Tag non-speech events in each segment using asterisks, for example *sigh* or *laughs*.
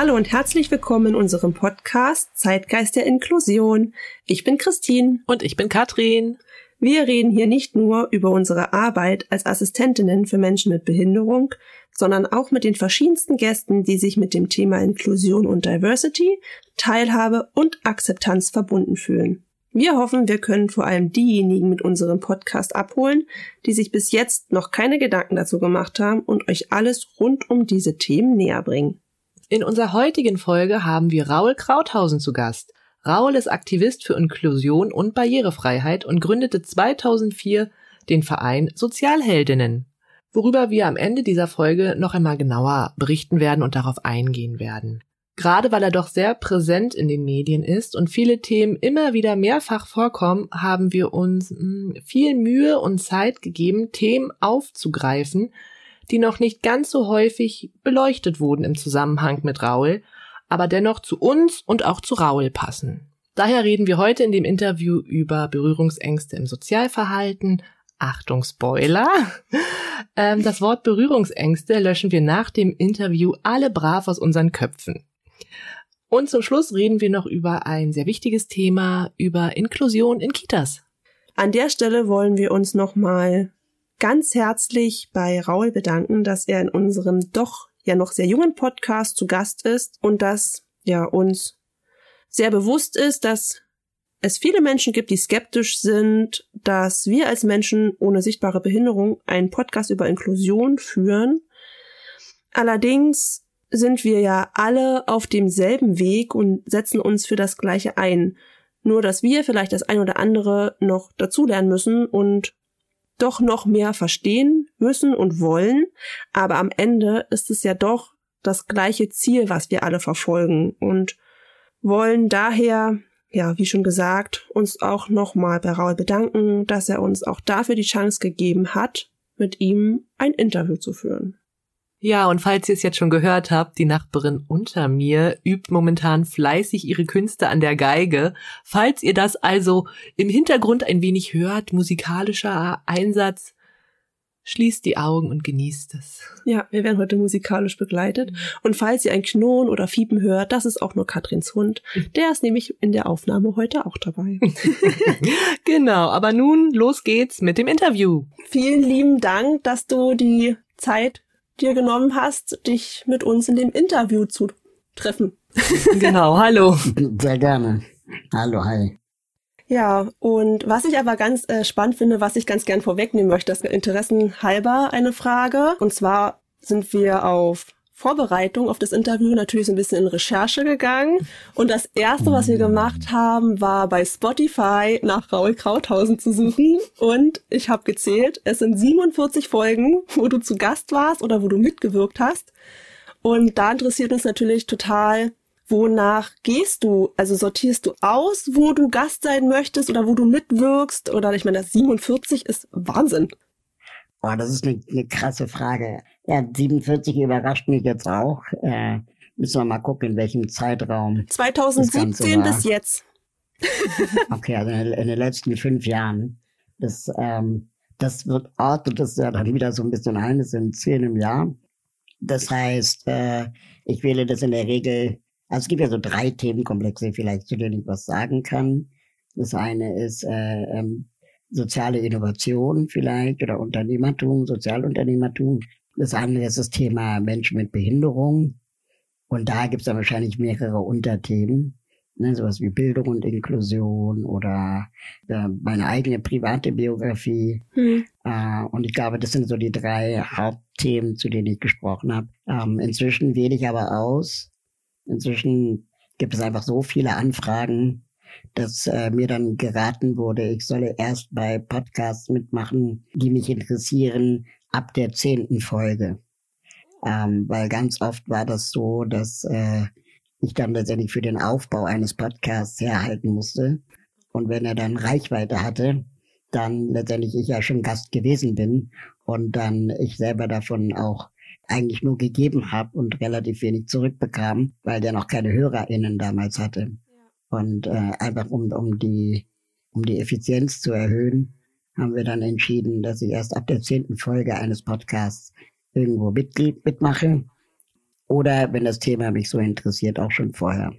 Hallo und herzlich willkommen in unserem Podcast Zeitgeist der Inklusion. Ich bin Christine. Und ich bin Katrin. Wir reden hier nicht nur über unsere Arbeit als Assistentinnen für Menschen mit Behinderung, sondern auch mit den verschiedensten Gästen, die sich mit dem Thema Inklusion und Diversity, Teilhabe und Akzeptanz verbunden fühlen. Wir hoffen, wir können vor allem diejenigen mit unserem Podcast abholen, die sich bis jetzt noch keine Gedanken dazu gemacht haben und euch alles rund um diese Themen näher bringen. In unserer heutigen Folge haben wir Raul Krauthausen zu Gast. Raul ist Aktivist für Inklusion und Barrierefreiheit und gründete 2004 den Verein Sozialheldinnen, worüber wir am Ende dieser Folge noch einmal genauer berichten werden und darauf eingehen werden. Gerade weil er doch sehr präsent in den Medien ist und viele Themen immer wieder mehrfach vorkommen, haben wir uns hm, viel Mühe und Zeit gegeben, Themen aufzugreifen, die noch nicht ganz so häufig beleuchtet wurden im Zusammenhang mit Raul, aber dennoch zu uns und auch zu Raul passen. Daher reden wir heute in dem Interview über Berührungsängste im Sozialverhalten. Achtung, Spoiler. *laughs* Ähm, das Wort Berührungsängste löschen wir nach dem Interview alle brav aus unseren Köpfen. Und zum Schluss reden wir noch über ein sehr wichtiges Thema, über Inklusion in Kitas. An der Stelle wollen wir uns nochmal ganz herzlich bei Raul bedanken, dass er in unserem doch ja noch sehr jungen Podcast zu Gast ist und dass ja uns sehr bewusst ist, dass es viele Menschen gibt, die skeptisch sind, dass wir als Menschen ohne sichtbare Behinderung einen Podcast über Inklusion führen. Allerdings sind wir ja alle auf demselben Weg und setzen uns für das Gleiche ein. Nur, dass wir vielleicht das ein oder andere noch dazulernen müssen und doch noch mehr verstehen müssen und wollen, aber am Ende ist es ja doch das gleiche Ziel, was wir alle verfolgen und wollen daher, ja, wie schon gesagt, uns auch nochmal bei Raul bedanken, dass er uns auch dafür die Chance gegeben hat, mit ihm ein Interview zu führen. Ja, und falls ihr es jetzt schon gehört habt, die Nachbarin unter mir übt momentan fleißig ihre Künste an der Geige. Falls ihr das also im Hintergrund ein wenig hört, musikalischer Einsatz, schließt die Augen und genießt es. Ja, wir werden heute musikalisch begleitet. Und falls ihr ein Knurren oder Fiepen hört, das ist auch nur Katrins Hund. Der ist nämlich in der Aufnahme heute auch dabei. *laughs* genau, aber nun los geht's mit dem Interview. Vielen lieben Dank, dass du die Zeit dir genommen hast, dich mit uns in dem Interview zu treffen. *laughs* *laughs* genau, hallo. Sehr gerne. Hallo, hi. Ja, und was ich aber ganz äh, spannend finde, was ich ganz gern vorwegnehmen möchte, ist Interessen halber eine Frage. Und zwar sind wir auf Vorbereitung auf das Interview natürlich so ein bisschen in Recherche gegangen. Und das erste, was wir gemacht haben, war bei Spotify nach Raul Krauthausen zu suchen. Und ich habe gezählt, es sind 47 Folgen, wo du zu Gast warst oder wo du mitgewirkt hast. Und da interessiert uns natürlich total, wonach gehst du? Also sortierst du aus, wo du Gast sein möchtest oder wo du mitwirkst? Oder ich meine, das 47 ist Wahnsinn. Oh, das ist eine, eine krasse Frage. Ja, 47 überrascht mich jetzt auch. Äh, müssen wir mal gucken, in welchem Zeitraum. 2017 bis jetzt. *laughs* okay, also in, in, den letzten fünf Jahren. Das, ähm, das wird ordnet das ja dann wieder so ein bisschen ein. Das sind zehn im Jahr. Das heißt, äh, ich wähle das in der Regel. Also es gibt ja so drei Themenkomplexe vielleicht, zu denen ich was sagen kann. Das eine ist äh, ähm, soziale Innovation vielleicht oder Unternehmertum, Sozialunternehmertum. Das andere ist das Thema Menschen mit Behinderung. Und da gibt es dann wahrscheinlich mehrere Unterthemen, ne, sowas wie Bildung und Inklusion oder äh, meine eigene private Biografie. Hm. Äh, und ich glaube, das sind so die drei Hauptthemen, zu denen ich gesprochen habe. Ähm, inzwischen wähle ich aber aus. Inzwischen gibt es einfach so viele Anfragen, dass äh, mir dann geraten wurde, ich solle erst bei Podcasts mitmachen, die mich interessieren, ab der zehnten Folge. Ähm, weil ganz oft war das so, dass äh, ich dann letztendlich für den Aufbau eines Podcasts herhalten musste. Und wenn er dann Reichweite hatte, dann letztendlich ich ja schon Gast gewesen bin und dann ich selber davon auch eigentlich nur gegeben habe und relativ wenig zurückbekam, weil der noch keine HörerInnen damals hatte. Und äh, einfach um, um die um die Effizienz zu erhöhen, haben wir dann entschieden, dass ich erst ab der zehnten Folge eines Podcasts irgendwo Mitglied mitmache. Oder wenn das Thema mich so interessiert, auch schon vorher.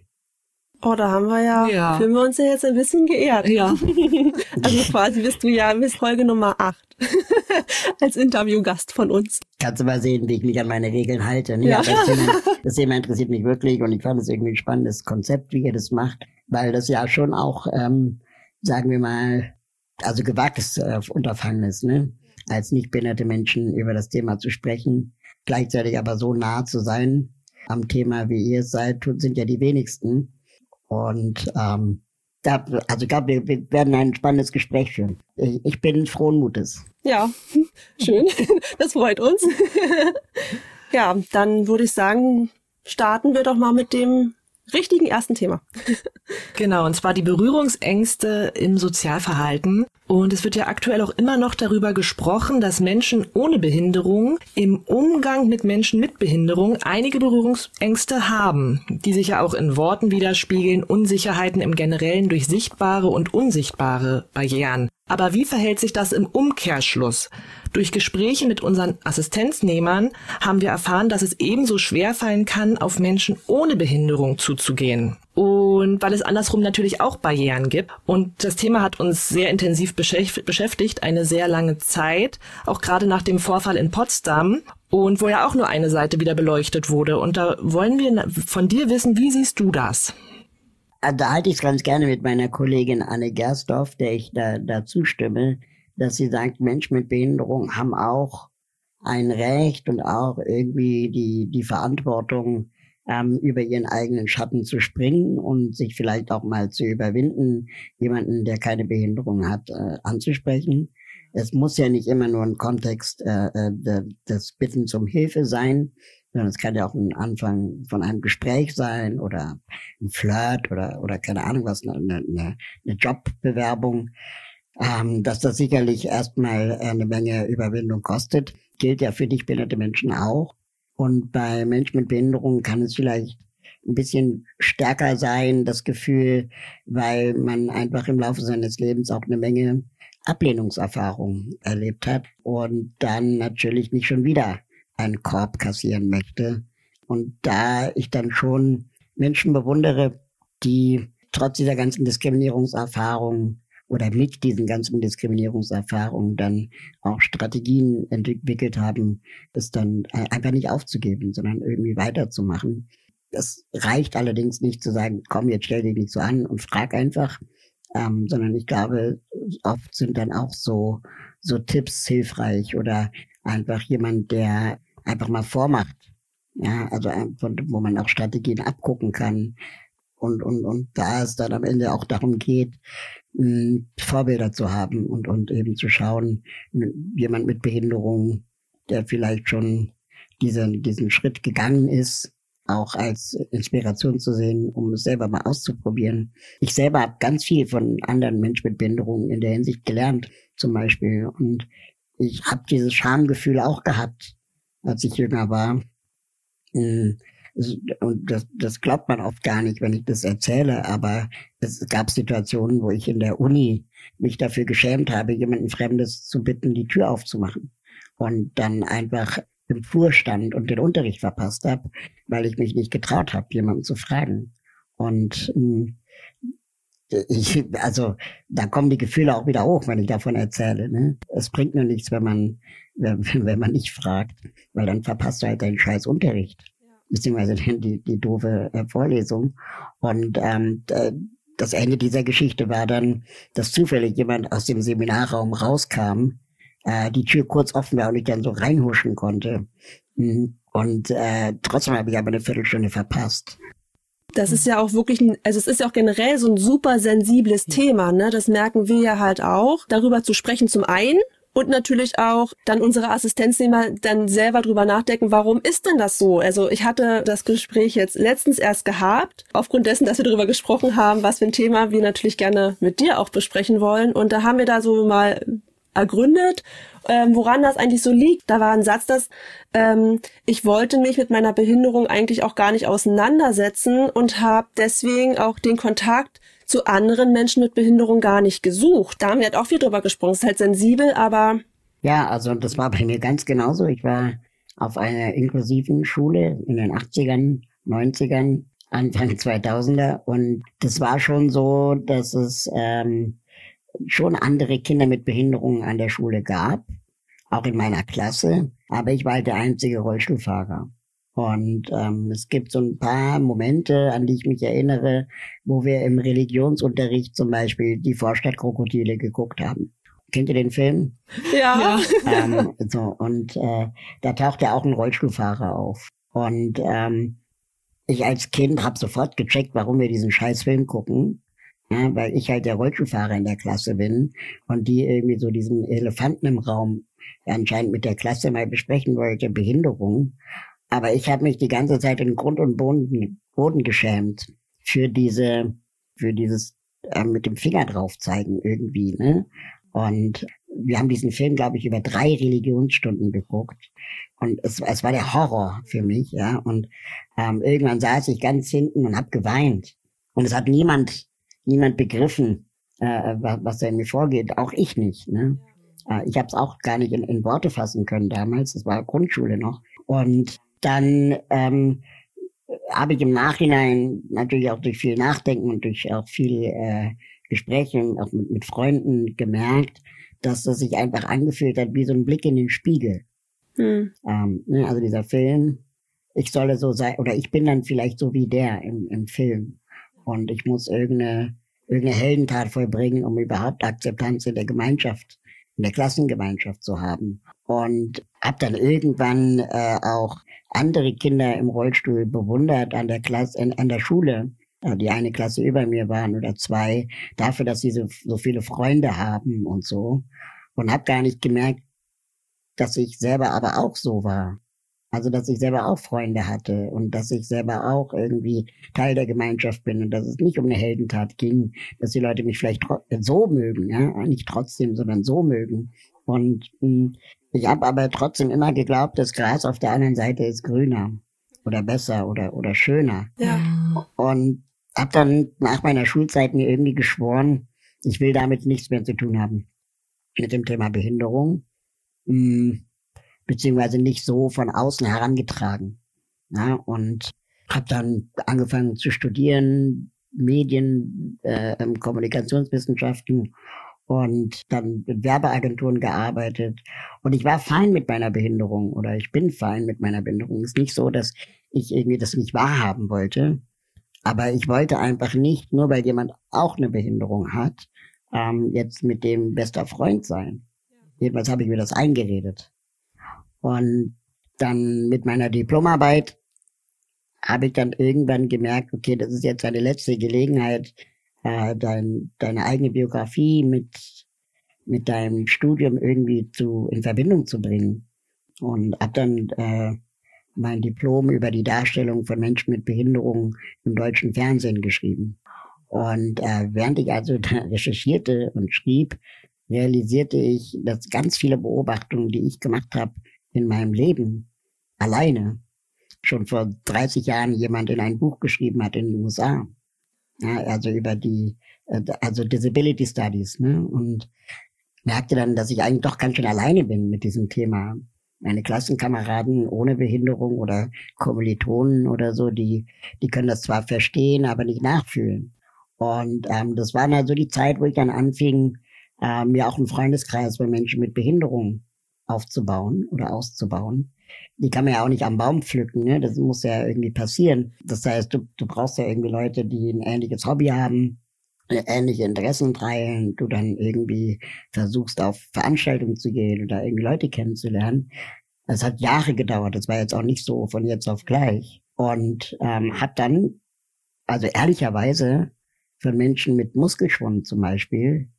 Oh, da haben wir ja, ja. fühlen wir uns ja jetzt ein bisschen geehrt. Ja. *laughs* also quasi bist du ja bis Folge Nummer 8 *laughs* als Interviewgast von uns. Kannst du mal sehen, wie ich mich an meine Regeln halte. Ne? Ja. Das, Thema, *laughs* das Thema interessiert mich wirklich und ich fand es irgendwie ein spannendes Konzept, wie ihr das macht, weil das ja schon auch, ähm, sagen wir mal, also gewagtes äh, Unterfangen ist, ne? als nicht behinderte Menschen über das Thema zu sprechen, gleichzeitig aber so nah zu sein am Thema, wie ihr es seid, sind ja die wenigsten. Und ähm, da, also ich glaube, wir, wir werden ein spannendes Gespräch führen. Ich, ich bin frohen Mutes. Ja, *laughs* schön. Das freut uns. *laughs* Ja, dann würde ich sagen, starten wir doch mal mit dem richtigen ersten Thema. *laughs* Genau, und zwar die Berührungsängste im Sozialverhalten. Und es wird ja aktuell auch immer noch darüber gesprochen, dass Menschen ohne Behinderung im Umgang mit Menschen mit Behinderung einige Berührungsängste haben, die sich ja auch in Worten widerspiegeln, Unsicherheiten im Generellen durch sichtbare und unsichtbare Barrieren. Aber wie verhält sich das im Umkehrschluss? Durch Gespräche mit unseren Assistenznehmern haben wir erfahren, dass es ebenso schwer fallen kann, auf Menschen ohne Behinderung zuzugehen. Und weil es andersrum natürlich auch Barrieren gibt. Und das Thema hat uns sehr intensiv beschäftigt, eine sehr lange Zeit, auch gerade nach dem Vorfall in Potsdam. Und wo ja auch nur eine Seite wieder beleuchtet wurde. Und da wollen wir von dir wissen, wie siehst du das? Ah, da halte ich es ganz gerne mit meiner Kollegin Anne Gersdorf, der ich da, da zustimme, dass sie sagt, Menschen mit Behinderung haben auch ein Recht und auch irgendwie die, die Verantwortung, ähm, über ihren eigenen Schatten zu springen und sich vielleicht auch mal zu überwinden, jemanden, der keine Behinderung hat, äh, anzusprechen. Es muss ja nicht immer nur ein Kontext äh, äh des Bitten zum Hilfe sein, sondern es kann ja auch ein Anfang von einem Gespräch sein oder ein Flirt oder, oder keine Ahnung was, eine, eine, eine Jobbewerbung. Ähm, dass das sicherlich erstmal eine Menge Überwindung kostet, gilt ja für dich behinderte Menschen auch. Und bei Menschen mit Behinderung kann es vielleicht ein bisschen stärker sein, das Gefühl, weil man einfach im Laufe seines Lebens auch eine Menge Ablehnungserfahrung erlebt hat und dann natürlich nicht schon wieder einen Korb kassieren möchte. Und da ich dann schon Menschen bewundere, die trotz dieser ganzen Diskriminierungserfahrungen oder mit diesen ganzen Diskriminierungserfahrungen dann auch Strategien entwickelt haben, das dann einfach nicht aufzugeben, sondern irgendwie weiterzumachen. Das reicht allerdings nicht zu sagen, komm, jetzt stell dich nicht so an und frag einfach, ähm, sondern ich glaube, oft sind dann auch so, so Tipps hilfreich oder einfach jemand, der einfach mal vormacht. Ja, also wo man auch Strategien abgucken kann. Und, und, und da es dann am Ende auch darum geht, Vorbilder zu haben und, und eben zu schauen, jemand mit Behinderung, der vielleicht schon diesen, diesen Schritt gegangen ist, auch als Inspiration zu sehen, um es selber mal auszuprobieren. Ich selber habe ganz viel von anderen Menschen mit Behinderung in der Hinsicht gelernt, zum Beispiel. Und ich habe dieses Schamgefühl auch gehabt, als ich jünger war. Und das, das glaubt man oft gar nicht, wenn ich das erzähle, aber es gab Situationen, wo ich in der Uni mich dafür geschämt habe, jemanden Fremdes zu bitten, die Tür aufzumachen. Und dann einfach im Flur stand und den Unterricht verpasst habe, weil ich mich nicht getraut habe, jemanden zu fragen. Und hm, ich, also da kommen die Gefühle auch wieder hoch, wenn ich davon erzähle. Ne? Es bringt nur nichts, wenn man, wenn, *laughs* wenn man nicht fragt, weil dann verpasst du halt deinen scheiß Unterricht, beziehungsweise *laughs* die, die doofe äh, Vorlesung. Und ähm, das Ende dieser Geschichte war dann, dass zufällig jemand aus dem Seminarraum rauskam, äh, die Tür kurz offen war und ich dann so reinhuschen konnte. Mhm. Und äh, trotzdem habe ich aber eine Viertelstunde verpasst. Das ist ja auch wirklich, ein, also es ist ja auch generell so ein super sensibles Thema, ne? Das merken wir ja halt auch. Darüber zu sprechen zum einen und natürlich auch dann unsere Assistenznehmer dann selber drüber nachdenken, warum ist denn das so? Also ich hatte das Gespräch jetzt letztens erst gehabt, aufgrund dessen, dass wir darüber gesprochen haben, was für ein Thema wir natürlich gerne mit dir auch besprechen wollen. Und da haben wir da so mal ergründet, ähm, woran das eigentlich so liegt. Da war ein Satz, dass ähm, ich wollte mich mit meiner Behinderung eigentlich auch gar nicht auseinandersetzen und habe deswegen auch den Kontakt zu anderen Menschen mit Behinderung gar nicht gesucht. Da haben wir halt auch viel drüber gesprochen. Es ist halt sensibel, aber. Ja, also das war bei mir ganz genauso. Ich war auf einer inklusiven Schule in den 80ern, 90ern, Anfang 2000er und das war schon so, dass es ähm, schon andere Kinder mit Behinderungen an der Schule gab, auch in meiner Klasse, aber ich war halt der einzige Rollstuhlfahrer. Und ähm, es gibt so ein paar Momente, an die ich mich erinnere, wo wir im Religionsunterricht zum Beispiel die Vorstadtkrokodile geguckt haben. Kennt ihr den Film? Ja. ähm, so, und äh, da taucht ja auch ein Rollstuhlfahrer auf. Und ähm, ich als Kind habe sofort gecheckt, warum wir diesen scheiß Film gucken. Ja, weil ich halt der Rollstuhlfahrer in der Klasse bin und die irgendwie so diesen Elefanten im Raum anscheinend mit der Klasse mal besprechen wollte, Behinderung. Aber ich habe mich die ganze Zeit in Grund und Boden, Boden geschämt für diese, für dieses äh, mit dem Finger drauf zeigen irgendwie, ne? Und wir haben diesen Film, glaube ich, über drei Religionsstunden geguckt. Und es, es war der Horror für mich, ja. Und ähm, irgendwann saß ich ganz hinten und habe geweint. Und es hat niemand, niemand begriffen, äh, was, was da in mir vorgeht. Auch ich nicht. Ne? Äh, ich habe es auch gar nicht in, in Worte fassen können damals. Das war Grundschule noch. Und dann ähm, habe ich im Nachhinein natürlich auch durch viel Nachdenken und durch auch viel äh, Gespräche auch mit, mit Freunden gemerkt, dass das sich einfach angefühlt hat wie so ein Blick in den Spiegel. Hm. Ähm, ne, also dieser Film, ich solle so sein, oder ich bin dann vielleicht so wie der im, im Film. Und ich muss irgendeine, irgendeine Heldentat vollbringen, um überhaupt Akzeptanz in der Gemeinschaft, in der Klassengemeinschaft zu haben. Und habe dann irgendwann äh, auch andere Kinder im Rollstuhl bewundert an der Klasse, an der Schule, äh, die eine Klasse über mir waren oder zwei, dafür, dass sie so, so viele Freunde haben und so. Und habe gar nicht gemerkt, dass ich selber aber auch so war. Also, dass ich selber auch Freunde hatte und dass ich selber auch irgendwie Teil der Gemeinschaft bin und dass es nicht um eine Heldentat ging, dass die Leute mich vielleicht so mögen, ja, nicht trotzdem, sondern so mögen. Und mh, hm, ich habe aber trotzdem immer geglaubt, das Gras auf der anderen Seite ist grüner oder besser oder oder schöner. Ja. Und habe dann nach meiner Schulzeit mir irgendwie geschworen, ich will damit nichts mehr zu tun haben mit dem Thema Behinderung, mh, hm, beziehungsweise nicht so von außen herangetragen. Ja, und habe dann angefangen zu studieren, Medien, äh, Kommunikationswissenschaften und dann mit Werbeagenturen gearbeitet. Und ich war fein mit meiner Behinderung oder ich bin fein mit meiner Behinderung. Es ist nicht so, dass ich irgendwie das nicht wahrhaben wollte. Aber ich wollte einfach nicht, nur weil jemand auch eine Behinderung hat, ähm, jetzt mit dem bester Freund sein. Jedenfalls habe ich mir das eingeredet. Und dann mit meiner Diplomarbeit habe ich dann irgendwann gemerkt, okay, das ist jetzt eine letzte Gelegenheit, äh, dein, deine eigene Biografie mit, mit deinem Studium irgendwie zu, in Verbindung zu bringen. Und habe dann äh, mein Diplom über die Darstellung von Menschen mit Behinderungen im deutschen Fernsehen geschrieben. Und äh, während ich also *laughs* recherchierte und schrieb, realisierte ich, dass ganz viele Beobachtungen, die ich gemacht habe in meinem Leben, alleine, schon vor 30 Jahren jemand in ein Buch geschrieben hat in den USA. Ja, also über die, äh, also Disability Studies, ne? Und merkte dann, dass ich eigentlich doch ganz schön alleine bin mit diesem Thema. Meine Klassenkameraden ohne Behinderung oder Kommilitonen oder so, die, die können das zwar verstehen, aber nicht nachfühlen. Und ähm, das war dann so die Zeit, wo ich dann anfing, äh, mir auch einen Freundeskreis von Menschen mit Behinderung aufzubauen oder auszubauen die kann man ja auch nicht am Baum pflücken, ne? Das muss ja irgendwie passieren. Das heißt, du, du brauchst ja irgendwie Leute, die ein ähnliches Hobby haben, ähnliche Interessen teilen, du dann irgendwie versuchst auf Veranstaltungen zu gehen oder irgendwie Leute kennenzulernen. Es hat Jahre gedauert, das war jetzt auch nicht so von jetzt auf gleich. Und ähm, hat dann also ehrlicherweise von Menschen mit Muskelschwund zum Beispiel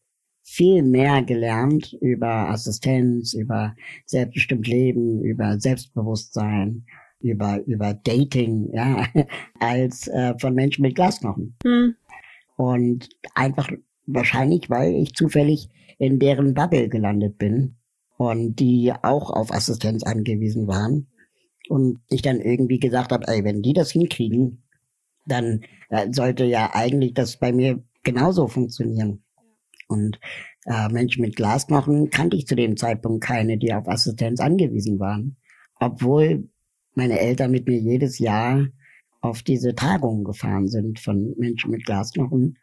viel mehr gelernt über Assistenz, über selbstbestimmt Leben, über Selbstbewusstsein, über, über Dating, ja, *laughs* als äh, von Menschen mit Glasknochen. Hm. Und einfach wahrscheinlich, weil ich zufällig in deren Bubble gelandet bin und die auch auf Assistenz angewiesen waren. Und ich dann irgendwie gesagt habe, ey, wenn die das hinkriegen, dann äh, sollte ja eigentlich das bei mir genauso funktionieren. Und äh, Menschen mit Glasknochen kannte ich zu dem Zeitpunkt keine, die auf Assistenz angewiesen waren. Obwohl meine Eltern mit mir jedes Jahr auf diese Tagungen gefahren sind von Menschen mit Glasknochen.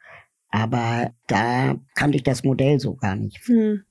Aber da kannte ich das Modell so gar nicht. Hm.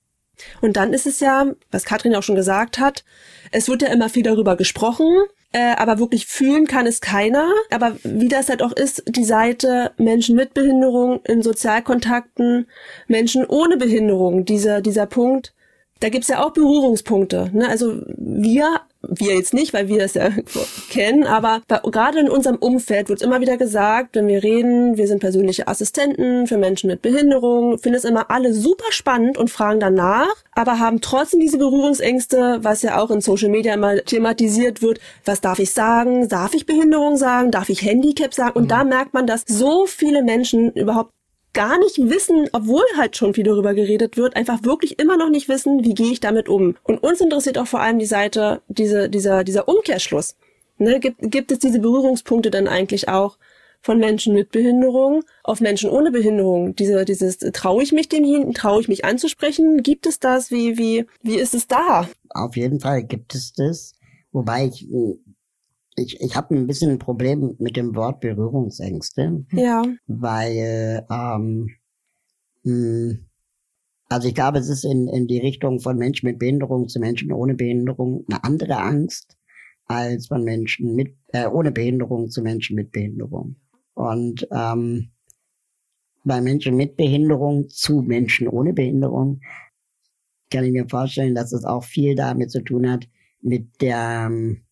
Und dann ist es ja, was Katrin auch schon gesagt hat, es wird ja immer viel darüber gesprochen, äh, aber wirklich fühlen kann es keiner. Aber wie das halt auch ist, die Seite Menschen mit Behinderung in Sozialkontakten, Menschen ohne Behinderung, dieser, dieser Punkt, da gibt's ja auch Berührungspunkte. Ne? Also wir wir jetzt nicht, weil wir das ja *laughs* kennen, aber bei, gerade in unserem Umfeld wird immer wieder gesagt, wenn wir reden, wir sind persönliche Assistenten für Menschen mit Behinderung, finden es immer alle super spannend und fragen danach, aber haben trotzdem diese Berührungsängste, was ja auch in Social Media immer thematisiert wird. Was darf ich sagen? Darf ich Behinderung sagen? Darf ich Handicap sagen? Und mhm. da merkt man, dass so viele Menschen überhaupt gar nicht wissen, obwohl halt schon viel darüber geredet wird, einfach wirklich immer noch nicht wissen, wie gehe ich damit um. Und uns interessiert auch vor allem die Seite, diese, dieser, dieser Umkehrschluss. Ne, gibt, gibt es diese Berührungspunkte dann eigentlich auch von Menschen mit Behinderung auf Menschen ohne Behinderung? Diese, dieses, traue ich mich dem traue ich mich anzusprechen? Gibt es das? Wie, wie, wie ist es da? Auf jeden Fall gibt es das. Wobei ich ich, ich habe ein bisschen ein Problem mit dem Wort Berührungsängste. Ja. Weil, ähm, mh, hm, also ich glaube, es ist in, in die Richtung von Menschen mit Behinderung zu Menschen ohne Behinderung eine andere Angst als von Menschen mit äh, ohne Behinderung zu Menschen mit Behinderung. Und ähm, bei Menschen mit Behinderung zu Menschen ohne Behinderung kann ich mir vorstellen, dass es auch viel damit zu tun hat mit der ähm,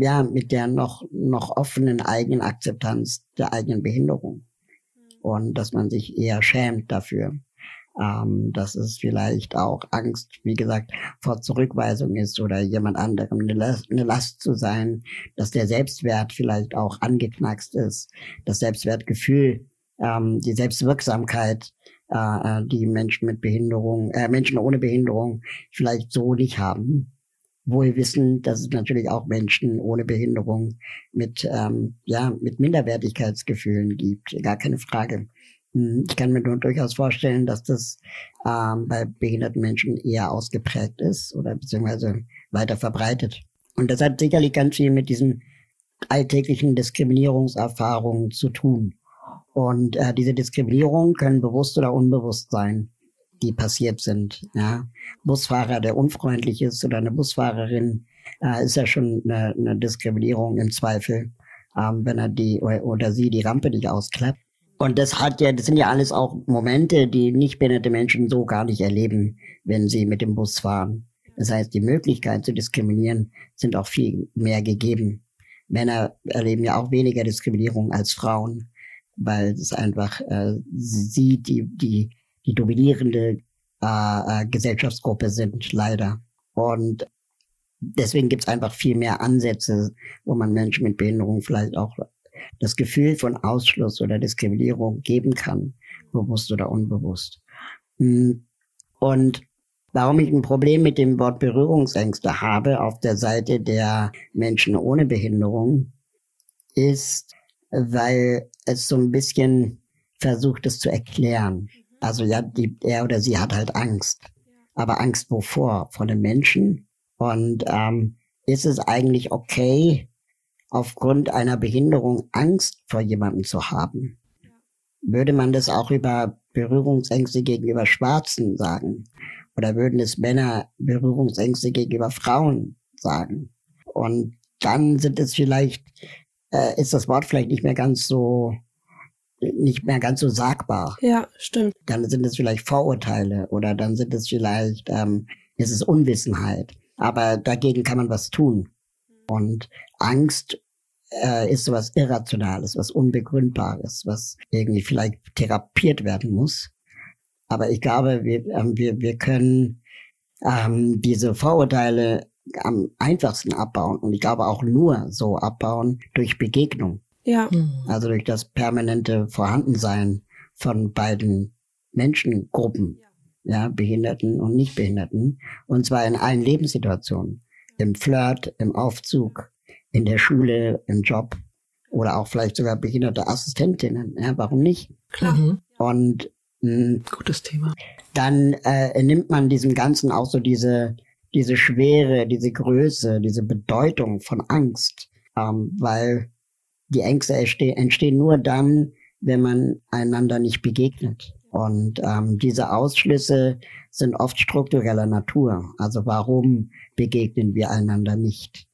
ja, mit der noch, noch offenen eigenen Akzeptanz der eigenen Behinderung. Und dass man sich eher schämt dafür. Ähm, dass es vielleicht auch Angst, wie gesagt, vor Zurückweisung ist oder jemand anderem eine Last, eine Last zu sein, dass der Selbstwert vielleicht auch angeknackst ist, das Selbstwertgefühl, ähm, die Selbstwirksamkeit, äh, äh die Menschen mit Behinderung, äh, Menschen ohne Behinderung vielleicht so nicht haben wohl wissen, dass es natürlich auch Menschen ohne Behinderung mit, ähm, ja, mit Minderwertigkeitsgefühlen gibt. Gar keine Frage. Hm, ich kann mir nur durchaus vorstellen, dass das ähm, bei behinderten Menschen eher ausgeprägt ist oder beziehungsweise weiter verbreitet. Und das hat sicherlich ganz viel mit diesen alltäglichen Diskriminierungserfahrungen zu tun. Und äh, diese Diskriminierungen können bewusst oder unbewusst sein die passiert sind. Ja. Busfahrer, der unfreundlich ist oder eine Busfahrerin, äh, ist ja schon eine, eine Diskriminierung im Zweifel, ähm, wenn er die oder, sie die Rampe nicht ausklappt. Und das hat ja, das sind ja alles auch Momente, die nicht behinderte Menschen so gar nicht erleben, wenn sie mit dem Bus fahren. Das heißt, die Möglichkeit zu diskriminieren sind auch viel mehr gegeben. Männer erleben ja auch weniger Diskriminierung als Frauen, weil es einfach äh, sie, die, die die dominierende äh, äh, Gesellschaftsgruppe sind, leider. Und deswegen gibt es einfach viel mehr Ansätze, wo man Menschen mit Behinderung vielleicht auch das Gefühl von Ausschluss oder Diskriminierung geben kann, bewusst oder unbewusst. Hm. Und warum ich ein Problem mit dem Wort Berührungsängste habe auf der Seite der Menschen ohne Behinderung, ist, weil es so ein bisschen versucht, es zu erklären. Also ja, die, er oder sie hat halt Angst. Aber Angst wovor? Vor den Menschen? Und ähm, ist es eigentlich okay, aufgrund einer Behinderung Angst vor jemandem zu haben? Würde man das auch über Berührungsängste gegenüber Schwarzen sagen? Oder würden es Männer Berührungsängste gegenüber Frauen sagen? Und dann sind es vielleicht, äh, ist das Wort vielleicht nicht mehr ganz so nicht mehr ganz so sagbar. Ja, stimmt. Dann sind es vielleicht Vorurteile oder dann sind es vielleicht, ähm, ist es Unwissenheit. Aber dagegen kann man was tun. Und Angst äh, ist sowas Irrationales, was Unbegründbares, was irgendwie vielleicht therapiert werden muss. Aber ich glaube, wir, ähm, wir, wir können ähm, diese Vorurteile am einfachsten abbauen und ich glaube auch nur so abbauen durch Begegnung. Ja. Hm. Also durch das permanente Vorhandensein von beiden Menschengruppen, ja, Behinderten und Nichtbehinderten, und zwar in allen Lebenssituationen. Im Flirt, im Aufzug, in der Schule, im Job oder auch vielleicht sogar behinderte Assistentinnen. Ja, warum nicht? Klar. Mhm. Und mh, Gutes Thema. dann äh, nimmt man diesem Ganzen auch so diese, diese Schwere, diese Größe, diese Bedeutung von Angst, ähm, weil die Ängste entstehen, nur dann, wenn man einander nicht begegnet. Und ähm, diese Ausschlüsse sind oft struktureller Natur. Also warum begegnen wir einander nicht?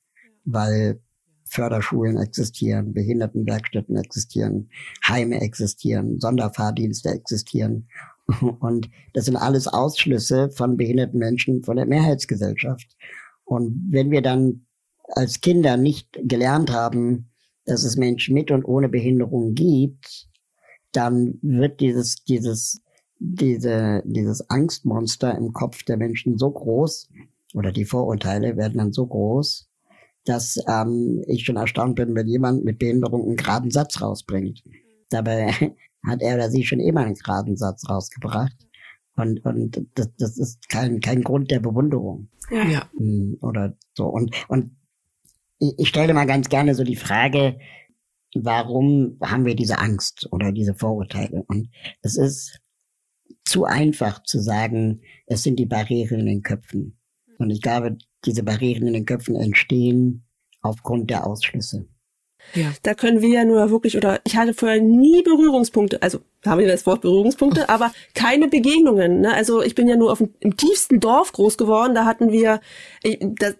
Weil Förderschulen existieren, Behindertenwerkstätten existieren, Heime existieren, Sonderfahrdienste existieren. *laughs* Und das sind alles Ausschlüsse von behinderten Menschen von der Mehrheitsgesellschaft. Und wenn wir dann als Kinder nicht gelernt haben, dass es Menschen mit und ohne Behinderung gibt, dann wird dieses, dieses, diese, dieses Angstmonster im Kopf der Menschen so groß, oder die Vorurteile werden dann so groß, dass ähm, ich schon erstaunt bin, wenn jemand mit Behinderung einen geraden Satz rausbringt. Dabei *laughs* hat er oder sie schon immer einen geraden Satz rausgebracht. Und, und das, das ist kein, kein Grund der Bewunderung. Ja. Hm, Oder so. Und, und ich, stelle mal ganz gerne so die Frage, warum haben wir diese Angst oder diese Vorurteile? Und es ist zu einfach zu sagen, es sind die Barrieren in den Köpfen. Und ich glaube, diese Barrieren in den Köpfen entstehen aufgrund der Ausschlüsse. Ja. Da können wir ja nur wirklich, oder ich hatte vorher nie Berührungspunkte, also haben wir das Wort Berührungspunkte, aber keine Begegnungen. Ne? Also ich bin ja nur auf dem, im tiefsten Dorf groß geworden, da hatten wir, ich, das,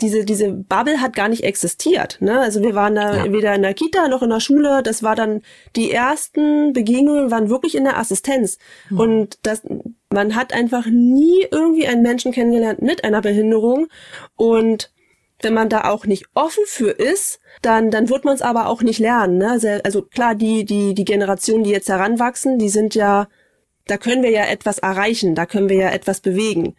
diese, diese Bubble hat gar nicht existiert. Ne? Also wir waren da Ja. weder in der Kita noch in der Schule, das war dann, die ersten Begegnungen waren wirklich in der Assistenz. Und das, man hat einfach nie irgendwie einen Menschen kennengelernt mit einer Behinderung und wenn man da auch nicht offen für ist, dann, dann wird man es aber auch nicht lernen. Ne? Also, also klar, die, die, die Generationen, die jetzt heranwachsen, die sind ja, da können wir ja etwas erreichen, da können wir ja etwas bewegen.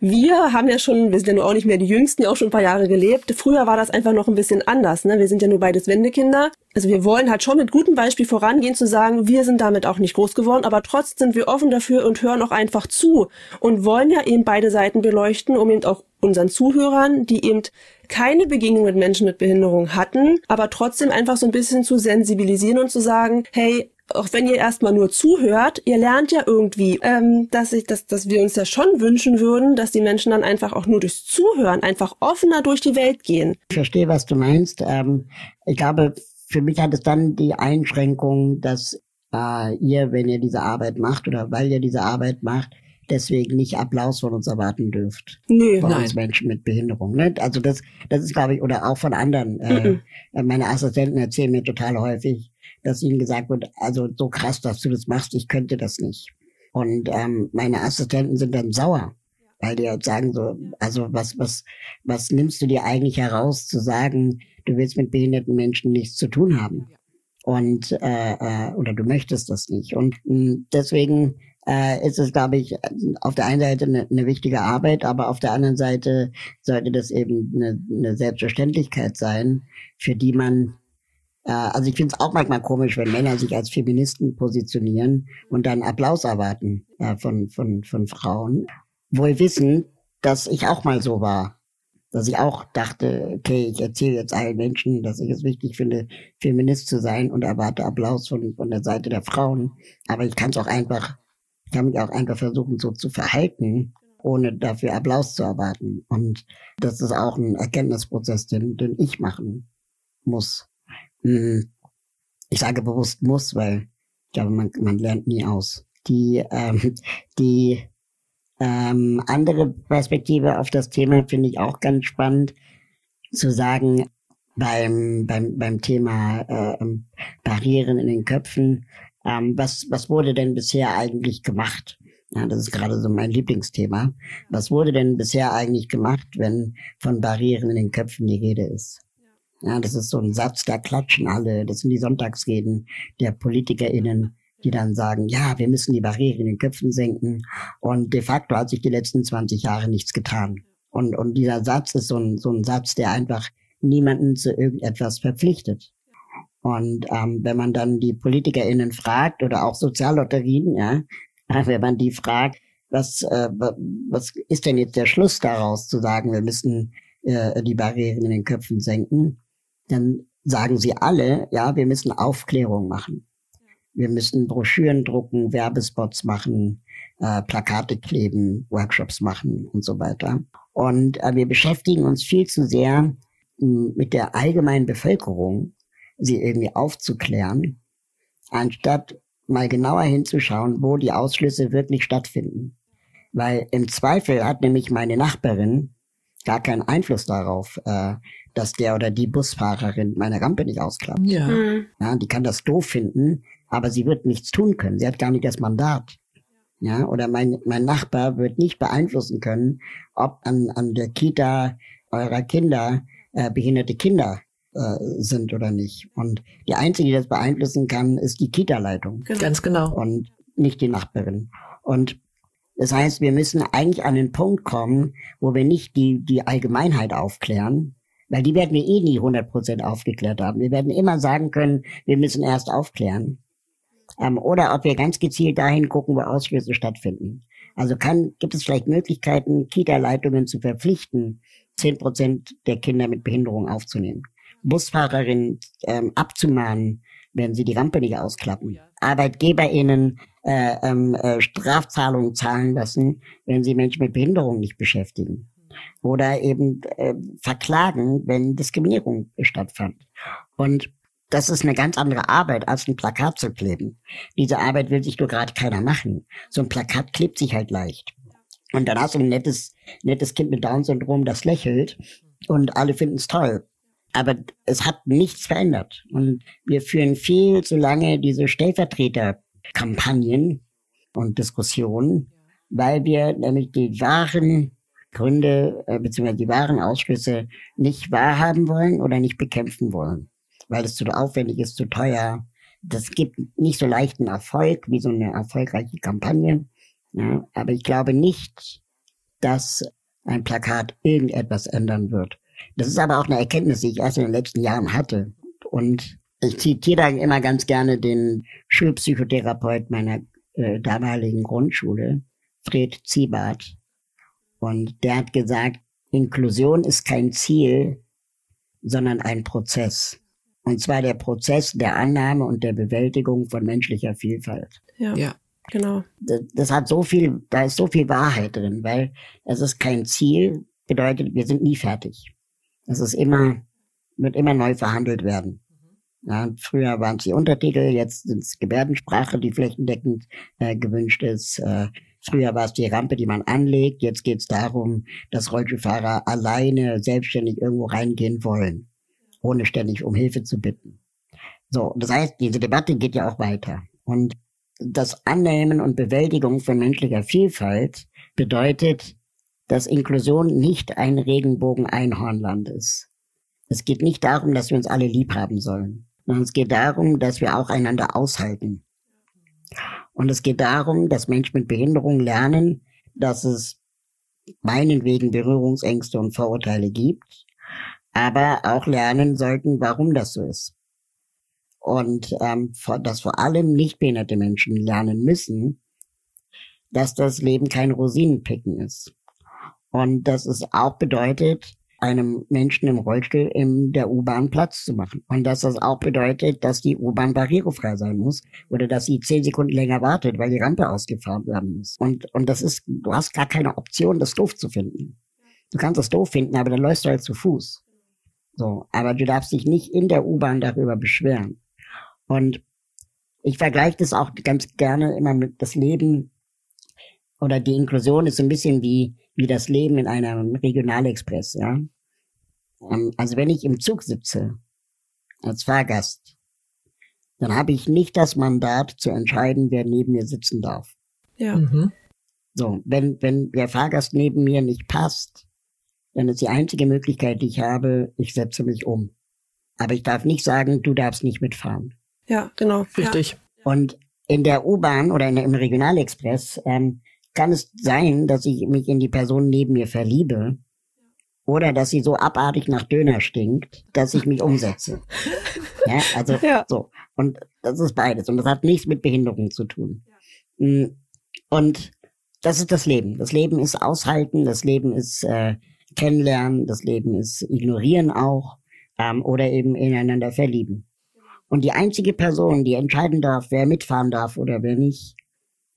Wir haben ja schon, wir sind ja nur auch nicht mehr die Jüngsten, ja auch schon ein paar Jahre gelebt. Früher war das einfach noch ein bisschen anders. Ne? Wir sind ja nur beides Wendekinder. Also wir wollen halt schon mit gutem Beispiel vorangehen, zu sagen, wir sind damit auch nicht groß geworden, aber trotzdem sind wir offen dafür und hören auch einfach zu und wollen ja eben beide Seiten beleuchten, um eben auch unseren Zuhörern, die eben keine Begegnung mit Menschen mit Behinderung hatten, aber trotzdem einfach so ein bisschen zu sensibilisieren und zu sagen, hey, auch wenn ihr erstmal nur zuhört, ihr lernt ja irgendwie, ähm, dass ich, dass, dass wir uns ja schon wünschen würden, dass die Menschen dann einfach auch nur durchs Zuhören einfach offener durch die Welt gehen. Ich verstehe, was du meinst. Ähm, ich glaube, für mich hat es dann die Einschränkung, dass äh, ihr, wenn ihr diese Arbeit macht oder weil ihr diese Arbeit macht, deswegen nicht Applaus von uns erwarten dürft. Nö. Von Nein. uns Menschen mit Behinderung. Ne? Also das, das ist, glaube ich, oder auch von anderen. Äh, äh, meine Assistenten erzählen mir total häufig, dass ihnen gesagt wird, also so krass, dass du das machst, ich könnte das nicht. Und ähm, meine Assistenten sind dann sauer, weil die halt sagen so, also was, was, was nimmst du dir eigentlich heraus zu sagen, du willst mit behinderten Menschen nichts zu tun haben? Und äh, äh, oder du möchtest das nicht. Und mh, deswegen äh, ist es, glaube ich, auf der einen Seite eine, eine wichtige Arbeit, aber auf der anderen Seite sollte das eben eine, eine Selbstverständlichkeit sein, für die man äh, also ich finde es auch manchmal komisch, wenn Männer sich als Feministen positionieren und dann Applaus erwarten äh, von, von, von Frauen. Wohl wissen, dass ich auch mal so war. Dass ich auch dachte, okay, ich erzähle jetzt allen Menschen, dass ich es wichtig finde, Feminist zu sein und erwarte Applaus von, von der Seite der Frauen. Aber ich kann es auch einfach, kann mich auch einfach versuchen, so zu verhalten, ohne dafür Applaus zu erwarten. Und das ist auch ein Erkenntnisprozess, den, den ich machen muss. Hm, Ich sage bewusst muss, weil ich glaube, man, man lernt nie aus. Die, ähm, die ähm, andere Perspektive auf das Thema finde ich auch ganz spannend, zu sagen, beim, beim, beim Thema äh, ähm, Barrieren in den Köpfen, ähm, was, was wurde denn bisher eigentlich gemacht? Ja, das ist gerade so mein Lieblingsthema. Was wurde denn bisher eigentlich gemacht, wenn von Barrieren in den Köpfen die Rede ist? Ja, das ist so ein Satz, da klatschen alle. Das sind die Sonntagsreden der PolitikerInnen, die dann sagen, ja, wir müssen die Barriere in den Köpfen senken. Und de facto hat sich die letzten 20 Jahre nichts getan. Und, und dieser Satz ist so ein, so ein Satz, der einfach niemanden zu irgendetwas verpflichtet. Und ähm, wenn man dann die PolitikerInnen fragt oder auch Soziallotterien, ja, *laughs* wenn man die fragt, was, äh, was ist denn jetzt der Schluss daraus, zu sagen, wir müssen äh, die Barrieren in den Köpfen senken, dann sagen sie alle, ja, wir müssen Aufklärung machen. Wir müssen Broschüren drucken, Werbespots machen, äh, Plakate kleben, Workshops machen und so weiter. Und äh, wir beschäftigen uns viel zu sehr mit der allgemeinen Bevölkerung, sie irgendwie aufzuklären, anstatt mal genauer hinzuschauen, wo die Ausschlüsse wirklich stattfinden. Weil im Zweifel hat nämlich meine Nachbarin gar keinen Einfluss darauf, äh, dass der oder die Busfahrerin meine Rampe nicht ausklappt. Ja. Mhm. ja. Die kann das doof finden, aber sie wird nichts tun können. Sie hat gar nicht das Mandat. Ja, oder mein, mein Nachbar wird nicht beeinflussen können, ob an, an der Kita eurer Kinder äh, behinderte Kinder äh, sind oder nicht. Und die einzige, die das beeinflussen kann, ist die Kita-Leitung. Genau. Ganz genau. Und nicht die Nachbarin. Und das heißt, wir müssen eigentlich an den Punkt kommen, wo wir nicht die, die Allgemeinheit aufklären, weil die werden wir eh nie 100% aufgeklärt haben. Wir werden immer sagen können, wir müssen erst aufklären. Ähm, oder ob wir ganz gezielt dahin gucken, wo Ausschlüsse stattfinden. Also kann, gibt es vielleicht Möglichkeiten, Kita-Leitungen zu verpflichten, 10% der Kinder mit Behinderung aufzunehmen. Busfahrerinnen ähm, abzumahnen, wenn sie die Rampe nicht ausklappen. ArbeitgeberInnen äh, ähm, äh, Strafzahlungen zahlen lassen, wenn sie Menschen mit Behinderung nicht beschäftigen. Oder eben äh, verklagen, wenn Diskriminierung stattfand. Und das ist eine ganz andere Arbeit, als ein Plakat zu kleben. Diese Arbeit will sich nur gerade keiner machen. So ein Plakat klebt sich halt leicht. Und dann hast du ein nettes, nettes Kind mit Down-Syndrom, das lächelt und alle finden es toll. Aber es hat nichts verändert. Und wir führen viel zu lange diese Stellvertreterkampagnen und Diskussionen, weil wir nämlich die wahren Gründe äh, bzw. die wahren Ausschlüsse nicht wahrhaben wollen oder nicht bekämpfen wollen weil es zu aufwendig ist, zu teuer. Das gibt nicht so leichten Erfolg wie so eine erfolgreiche Kampagne. Ja, aber ich glaube nicht, dass ein Plakat irgendetwas ändern wird. Das ist aber auch eine Erkenntnis, die ich erst in den letzten Jahren hatte. Und ich zitiere da immer ganz gerne den Schulpsychotherapeut meiner äh, damaligen Grundschule, Fred Ziebart. Und der hat gesagt, Inklusion ist kein Ziel, sondern ein Prozess. Und zwar der Prozess der Annahme und der Bewältigung von menschlicher Vielfalt. Ja. ja. Genau. Das, das hat so viel, da ist so viel Wahrheit drin, weil es ist kein Ziel, bedeutet, wir sind nie fertig. Es ist immer, wird immer neu verhandelt werden. Ja, früher waren es die Untertitel, jetzt sind es Gebärdensprache, die flächendeckend äh, gewünscht ist. Äh, früher war es die Rampe, die man anlegt. Jetzt geht es darum, dass Rollstuhlfahrer alleine selbstständig irgendwo reingehen wollen ohne ständig um Hilfe zu bitten. So, das heißt, diese Debatte geht ja auch weiter. Und das Annehmen und Bewältigung von menschlicher Vielfalt bedeutet, dass Inklusion nicht ein Regenbogen-Einhornland ist. Es geht nicht darum, dass wir uns alle lieb haben sollen, sondern es geht darum, dass wir auch einander aushalten. Und es geht darum, dass Menschen mit Behinderung lernen, dass es meinetwegen Berührungsängste und Vorurteile gibt, aber auch lernen sollten, warum das so ist. Und ähm, dass vor allem nicht behinderte Menschen lernen müssen, dass das Leben kein Rosinenpicken ist. Und dass es auch bedeutet, einem Menschen im Rollstuhl in der U-Bahn Platz zu machen. Und dass das auch bedeutet, dass die U-Bahn barrierefrei sein muss oder dass sie zehn Sekunden länger wartet, weil die Rampe ausgefahren werden muss. Und, und das ist, du hast gar keine Option, das doof zu finden. Du kannst es doof finden, aber dann läufst du halt zu Fuß. So, aber du darfst dich nicht in der U-Bahn darüber beschweren. Und ich vergleiche das auch ganz gerne immer mit das Leben oder die Inklusion ist so ein bisschen wie, wie das Leben in einem Regionalexpress, ja. Also wenn ich im Zug sitze, als Fahrgast, dann habe ich nicht das Mandat zu entscheiden, wer neben mir sitzen darf. Ja. Mhm. So, wenn, wenn der Fahrgast neben mir nicht passt, dann ist die einzige Möglichkeit, die ich habe, ich setze mich um. Aber ich darf nicht sagen, du darfst nicht mitfahren. Ja, genau. Richtig. Ja. Und in der U-Bahn oder in, im Regionalexpress ähm, kann es sein, dass ich mich in die Person neben mir verliebe oder dass sie so abartig nach Döner stinkt, dass ich mich umsetze. *laughs* Ja, also Ja. so. Und das ist beides. Und das hat nichts mit Behinderung zu tun. Mm, Und das ist das Leben. Das Leben ist aushalten, das Leben ist äh, kennenlernen, das Leben ist ignorieren auch ähm, oder eben ineinander verlieben. Und die einzige Person, die entscheiden darf, wer mitfahren darf oder wer nicht,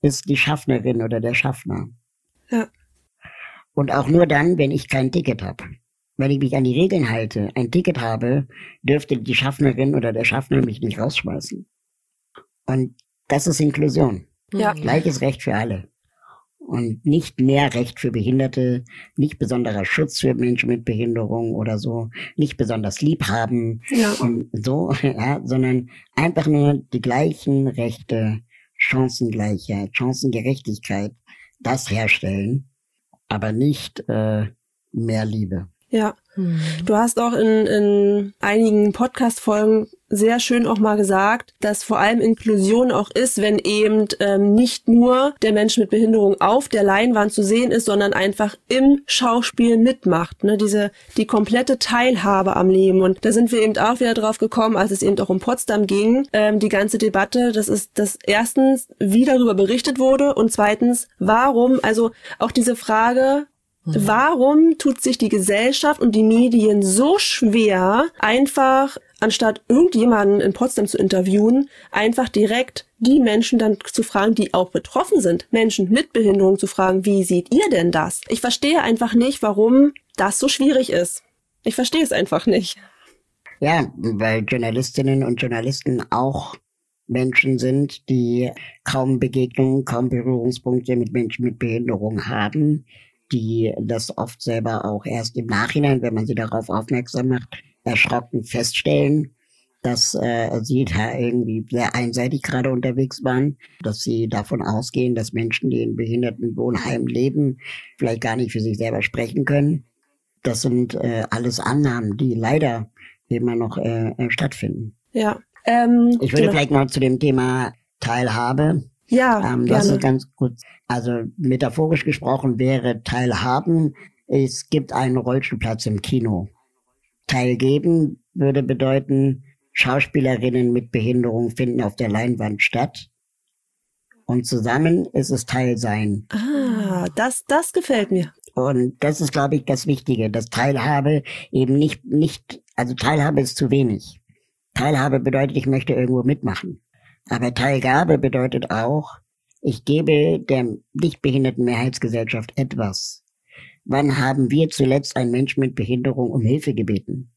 ist die Schaffnerin oder der Schaffner. Ja. Und auch nur dann, wenn ich kein Ticket habe. Wenn ich mich an die Regeln halte, ein Ticket habe, dürfte die Schaffnerin oder der Schaffner mich nicht rausschmeißen. Und das ist Inklusion. Ja. Gleiches Recht für alle. Und nicht mehr Recht für Behinderte, nicht besonderer Schutz für Menschen mit Behinderung oder so, nicht besonders lieb haben Ja. und so, *laughs* ja, sondern einfach nur die gleichen Rechte, Chancengleichheit, Chancengerechtigkeit, das herstellen, aber nicht äh, mehr Liebe. Ja. Hm. Du hast auch in, in einigen Podcast-Folgen sehr schön auch mal gesagt, dass vor allem Inklusion auch ist, wenn eben ähm, nicht nur der Mensch mit Behinderung auf der Leinwand zu sehen ist, sondern einfach im Schauspiel mitmacht. Ne? Diese die komplette Teilhabe am Leben. Und da sind wir eben auch wieder drauf gekommen, als es eben auch um Potsdam ging. Ähm, die ganze Debatte, das ist das erstens, wie darüber berichtet wurde und zweitens, warum, also auch diese Frage, Warum tut sich die Gesellschaft und die Medien so schwer, einfach, anstatt irgendjemanden in Potsdam zu interviewen, einfach direkt die Menschen dann zu fragen, die auch betroffen sind, Menschen mit Behinderung zu fragen, wie seht ihr denn das? Ich verstehe einfach nicht, warum das so schwierig ist. Ich verstehe es einfach nicht. Ja, weil Journalistinnen und Journalisten auch Menschen sind, die kaum Begegnungen, kaum Berührungspunkte mit Menschen mit Behinderung haben, die das oft selber auch erst im Nachhinein, wenn man sie darauf aufmerksam macht, erschrocken feststellen, dass äh, sie da irgendwie sehr einseitig gerade unterwegs waren, dass sie davon ausgehen, dass Menschen, die in Behindertenwohnheimen leben, vielleicht gar nicht für sich selber sprechen können. Das sind äh, alles Annahmen, die leider immer noch äh, äh, stattfinden. Ja. Ähm, Ich würde genau. vielleicht noch zu dem Thema Teilhabe ja, ähm, das gerne. ist ganz gut. Also metaphorisch gesprochen wäre Teilhaben, es gibt einen Rollstuhlplatz im Kino. Teilgeben würde bedeuten, Schauspielerinnen mit Behinderung finden auf der Leinwand statt. Und zusammen ist es Teilsein. Ah, das, das gefällt mir. Und das ist, glaube ich, das Wichtige, dass Teilhabe eben nicht, nicht, also Teilhabe ist zu wenig. Teilhabe bedeutet, ich möchte irgendwo mitmachen. Aber Teilgabe bedeutet auch, ich gebe der nicht behinderten Mehrheitsgesellschaft etwas. Wann haben wir zuletzt einen Menschen mit Behinderung um Hilfe gebeten?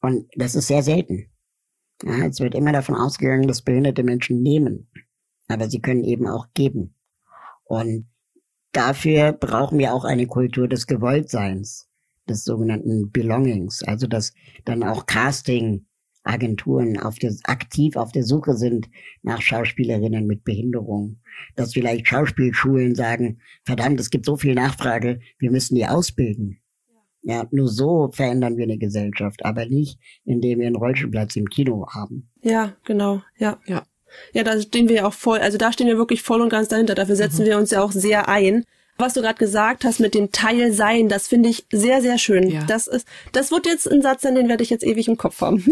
Und das ist sehr selten. Ja, es wird immer davon ausgegangen, dass behinderte Menschen nehmen. Aber sie können eben auch geben. Und dafür brauchen wir auch eine Kultur des Gewolltseins, des sogenannten Belongings. Also, dass dann auch Casting-Agenturen auf der, aktiv auf der Suche sind nach Schauspielerinnen mit Behinderung. Dass vielleicht Schauspielschulen sagen, verdammt, es gibt so viel Nachfrage, wir müssen die ausbilden. Ja, nur so verändern wir eine Gesellschaft, aber nicht, indem wir einen Rollstuhlplatz im Kino haben. Ja, genau, ja. Ja. Ja, da stehen wir ja auch voll, also da stehen wir wirklich voll und ganz dahinter. Dafür setzen wir uns ja auch sehr ein. Was du gerade gesagt hast mit dem Teilsein, das finde ich sehr, sehr schön. Ja. Das ist, das wird jetzt ein Satz sein, den werde ich jetzt ewig im Kopf haben.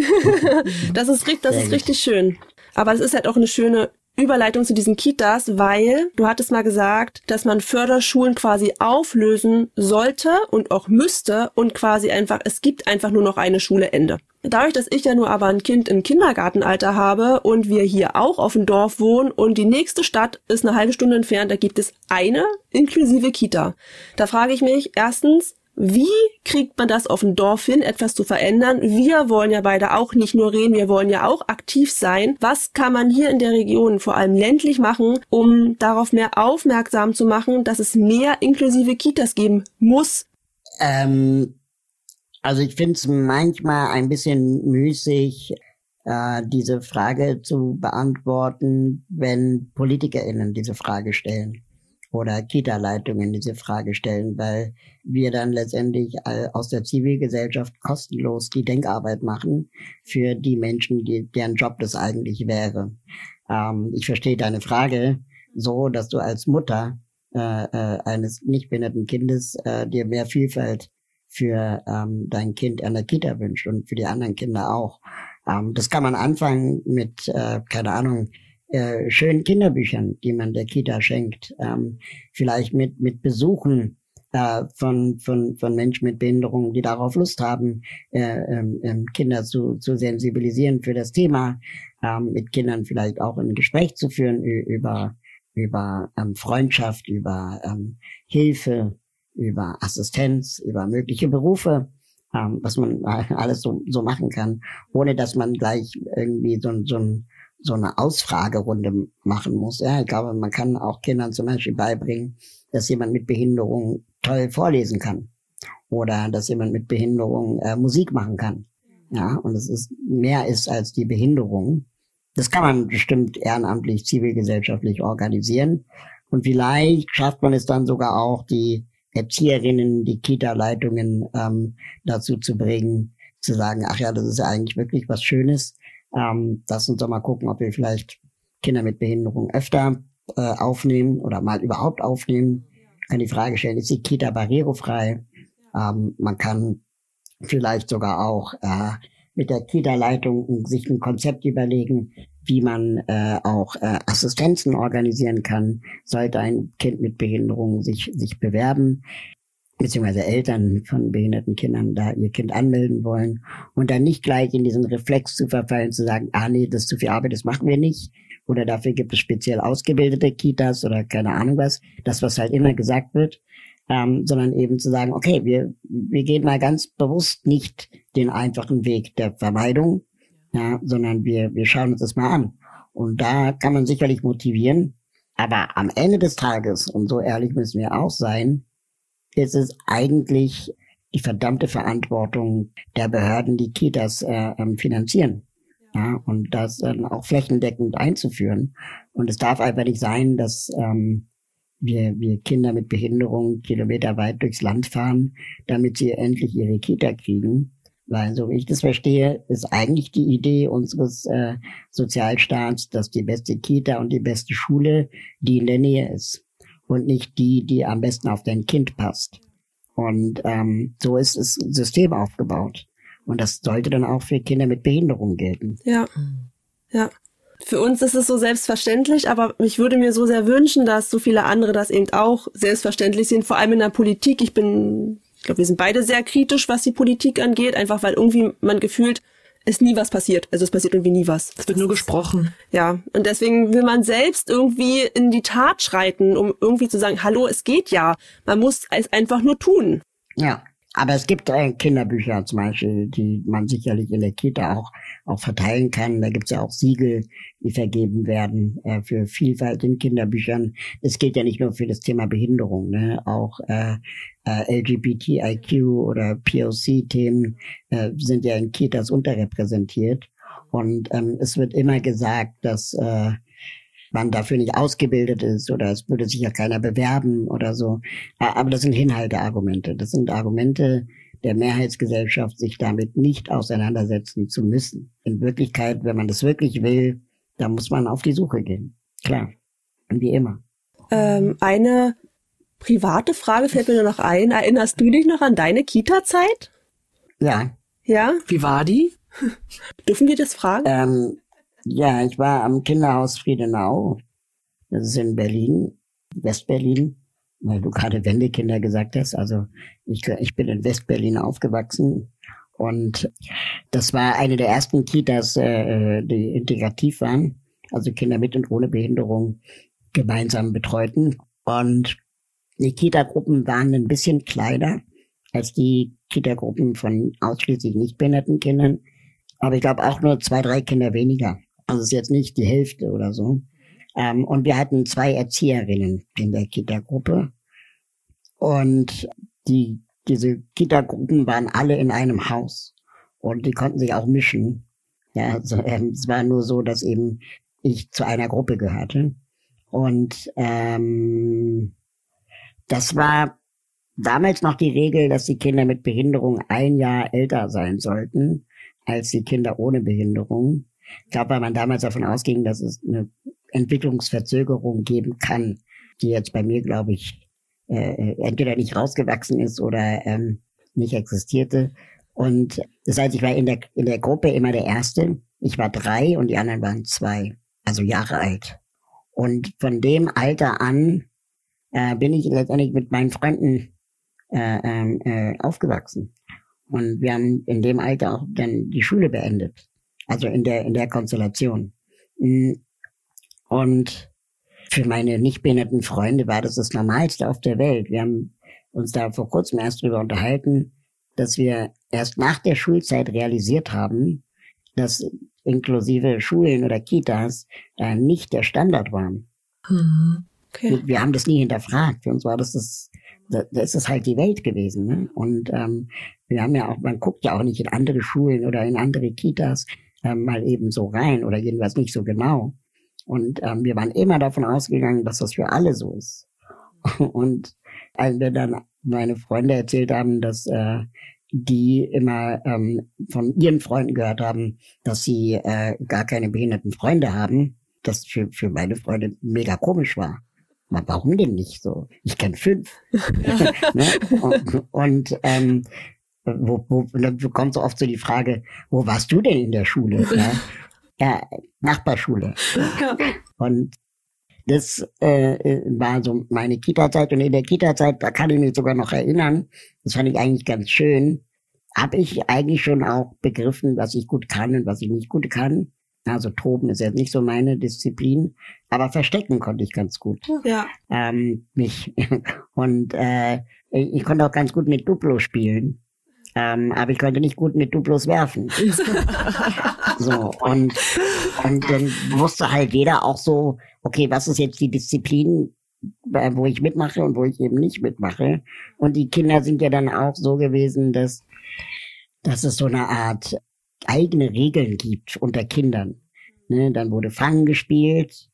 *laughs* das ist, das ist richtig schön. Aber es ist halt auch eine schöne Überleitung zu diesen Kitas, weil du hattest mal gesagt, dass man Förderschulen quasi auflösen sollte und auch müsste und quasi einfach, es gibt einfach nur noch eine Schule Ende. Dadurch, dass ich ja nur aber ein Kind im Kindergartenalter habe und wir hier auch auf dem Dorf wohnen und die nächste Stadt ist eine halbe Stunde entfernt, da gibt es eine inklusive Kita. Da frage ich mich erstens, wie kriegt man das auf dem Dorf hin, etwas zu verändern? Wir wollen ja beide auch nicht nur reden, wir wollen ja auch aktiv sein. Was kann man hier in der Region, vor allem ländlich, machen, um darauf mehr aufmerksam zu machen, dass es mehr inklusive Kitas geben muss? Ähm, also ich finde es manchmal ein bisschen müßig, äh, diese Frage zu beantworten, wenn PolitikerInnen diese Frage stellen. Oder Kita-Leitungen diese Frage stellen, weil wir dann letztendlich äh, aus der Zivilgesellschaft kostenlos die Denkarbeit machen für die Menschen, die, deren Job das eigentlich wäre. Ähm, ich verstehe deine Frage so, dass du als Mutter äh, äh, eines nicht behinderten Kindes äh, dir mehr Vielfalt für ähm, dein Kind an der Kita wünscht und für die anderen Kinder auch. Ähm, das kann man anfangen mit, äh, keine Ahnung, äh, schönen Kinderbüchern, die man der Kita schenkt. Ähm, vielleicht mit, mit Besuchen äh, von, von, von Menschen mit Behinderungen, die darauf Lust haben, äh, äh, Kinder zu, zu sensibilisieren für das Thema, ähm, mit Kindern vielleicht auch ein Gespräch zu führen über, über ähm, Freundschaft, über ähm, Hilfe, über Assistenz, über mögliche Berufe, ähm, was man *laughs* alles so, so machen kann, ohne dass man gleich irgendwie so, so, so eine Ausfragerunde machen muss. Ja, ich glaube, man kann auch Kindern zum Beispiel beibringen, dass jemand mit Behinderung toll vorlesen kann oder dass jemand mit Behinderung äh, Musik machen kann. Ja, und es ist mehr ist als die Behinderung. Das kann man bestimmt ehrenamtlich, zivilgesellschaftlich organisieren. Und vielleicht schafft man es dann sogar auch, die Erzieherinnen, die Kita-Leitungen ähm, dazu zu bringen, zu sagen, ach ja, das ist ja eigentlich wirklich was Schönes. Ähm, lass uns doch mal gucken, ob wir vielleicht Kinder mit Behinderung öfter äh, aufnehmen oder mal überhaupt aufnehmen. Kann die Frage stellen, ist die Kita barrierefrei? Ähm, man kann vielleicht sogar auch äh, mit der Kita-Leitung sich ein Konzept überlegen, wie man äh, auch äh, Assistenzen organisieren kann, sollte ein Kind mit Behinderung sich, sich bewerben, beziehungsweise Eltern von behinderten Kindern da ihr Kind anmelden wollen und dann nicht gleich in diesen Reflex zu verfallen, zu sagen, ah nee, das ist zu viel Arbeit, das machen wir nicht. Oder dafür gibt es speziell ausgebildete Kitas oder keine Ahnung was, das, was halt immer gesagt wird, ähm, sondern eben zu sagen, okay, wir, wir gehen mal ganz bewusst nicht den einfachen Weg der Vermeidung, ja, sondern wir, wir schauen uns das mal an. Und da kann man sicherlich motivieren. Aber am Ende des Tages, und so ehrlich müssen wir auch sein, ist es eigentlich die verdammte Verantwortung der Behörden, die Kitas äh, ähm, finanzieren. Ja, und das dann auch flächendeckend einzuführen. Und es darf einfach nicht sein, dass ähm, wir, wir Kinder mit Behinderung kilometerweit durchs Land fahren, damit sie endlich ihre Kita kriegen. Weil, so wie ich das verstehe, ist eigentlich die Idee unseres äh, Sozialstaats, dass die beste Kita und die beste Schule die in der Nähe ist und nicht die, die am besten auf dein Kind passt. Und ähm, so ist das System aufgebaut. Und das sollte dann auch für Kinder mit Behinderung gelten. Ja. Ja. Für uns ist es so selbstverständlich, aber ich würde mir so sehr wünschen, dass so viele andere das eben auch selbstverständlich sehen, vor allem in der Politik. Ich bin, ich glaube, wir sind beide sehr kritisch, was die Politik angeht, einfach weil irgendwie man gefühlt ist nie was passiert. Also es passiert irgendwie nie was. Es wird nur gesprochen. Ja, und deswegen will man selbst irgendwie in die Tat schreiten, um irgendwie zu sagen, hallo, es geht ja. Man muss es einfach nur tun. Ja, aber es gibt äh, Kinderbücher zum Beispiel, die man sicherlich in der Kita auch, auch verteilen kann. Da gibt es ja auch Siegel, die vergeben werden äh, für Vielfalt in Kinderbüchern. Es gilt ja nicht nur für das Thema Behinderung, ne? auch äh, äh, LGBTIQ oder POC-Themen äh, sind ja in Kitas unterrepräsentiert. Und ähm, es wird immer gesagt, dass äh, man dafür nicht ausgebildet ist oder es würde sich ja keiner bewerben oder so. Aber das sind Hinhalteargumente. Das sind Argumente der Mehrheitsgesellschaft, sich damit nicht auseinandersetzen zu müssen. In Wirklichkeit, wenn man das wirklich will, dann muss man auf die Suche gehen. Klar. Wie immer. Ähm, eine private Frage fällt mir nur noch ein. Erinnerst du dich noch an deine Kita-Zeit? Ja. Ja? Wie war die? *laughs* Dürfen wir das fragen? Ähm, ja, ich war am Kinderhaus Friedenau. Das ist in Berlin, Westberlin, weil du gerade Wendekinder gesagt hast. Also ich, ich bin in Westberlin aufgewachsen. Und das war eine der ersten Kitas, äh, die integrativ waren, also Kinder mit und ohne Behinderung gemeinsam betreuten. Und die Kita-Gruppen waren ein bisschen kleiner als die Kita-Gruppen von ausschließlich nicht behinderten Kindern. Aber ich glaube auch nur zwei, drei Kinder weniger. Also es ist jetzt nicht die Hälfte oder so. Ähm, und wir hatten zwei Erzieherinnen in der Kita-Gruppe. Und die, diese Kita-Gruppen waren alle in einem Haus. Und die konnten sich auch mischen. Ja, also, ähm, es war nur so, dass eben ich zu einer Gruppe gehörte. Und ähm, das war damals noch die Regel, dass die Kinder mit Behinderung ein Jahr älter sein sollten als die Kinder ohne Behinderung. Ich glaube, weil man damals davon ausging, dass es eine Entwicklungsverzögerung geben kann, die jetzt bei mir, glaube ich, äh, entweder nicht rausgewachsen ist oder ähm, nicht existierte. Und das heißt, ich war in der, in der Gruppe immer der Erste. Ich war drei und die anderen waren zwei, also Jahre alt. Und von dem Alter an äh, bin ich letztendlich mit meinen Freunden äh, ähm, äh, aufgewachsen. Und wir haben in dem Alter auch dann die Schule beendet. Also in der, in der Konstellation. Mm. Und für meine nicht behinderten Freunde war das das Normalste auf der Welt. Wir haben uns da vor kurzem erst drüber unterhalten, dass wir erst nach der Schulzeit realisiert haben, dass inklusive Schulen oder Kitas äh, nicht der Standard waren. Mhm. Okay. Wir haben das nie hinterfragt. Für uns war das das, das ist das halt die Welt gewesen. Ne? Und ähm, wir haben ja auch, man guckt ja auch nicht in andere Schulen oder in andere Kitas ähm, mal eben so rein oder jedenfalls nicht so genau. Und ähm, wir waren immer davon ausgegangen, dass das für alle so ist. *laughs* Und als wir dann meine Freunde erzählt haben, dass äh, die immer ähm, von ihren Freunden gehört haben, dass sie äh, gar keine behinderten Freunde haben, das für, für meine Freunde mega komisch war. Aber warum denn nicht so? Ich kenne fünf. *laughs* ne? Und, und ähm, wo, wo, dann kommt so oft so die Frage, wo warst du denn in der Schule? *laughs* Ja, ja Nachbarschule. Und das äh, war so meine Kita-Zeit und in der Kita-Zeit, da kann ich mich sogar noch erinnern, das fand ich eigentlich ganz schön, habe ich eigentlich schon auch begriffen, was ich gut kann und was ich nicht gut kann. Also Toben ist jetzt nicht so meine Disziplin, aber verstecken konnte ich ganz gut. Ja. Ähm, mich *laughs* und äh, ich konnte auch ganz gut mit Duplo spielen. Ähm, aber ich konnte nicht gut mit Duplos werfen. *laughs* so, und, und dann wusste halt jeder auch so, okay, was ist jetzt die Disziplin, äh, wo ich mitmache und wo ich eben nicht mitmache. Und die Kinder sind ja dann auch so gewesen, dass, dass es so eine Art eigene Regeln gibt unter Kindern. Ne, dann wurde Fangen gespielt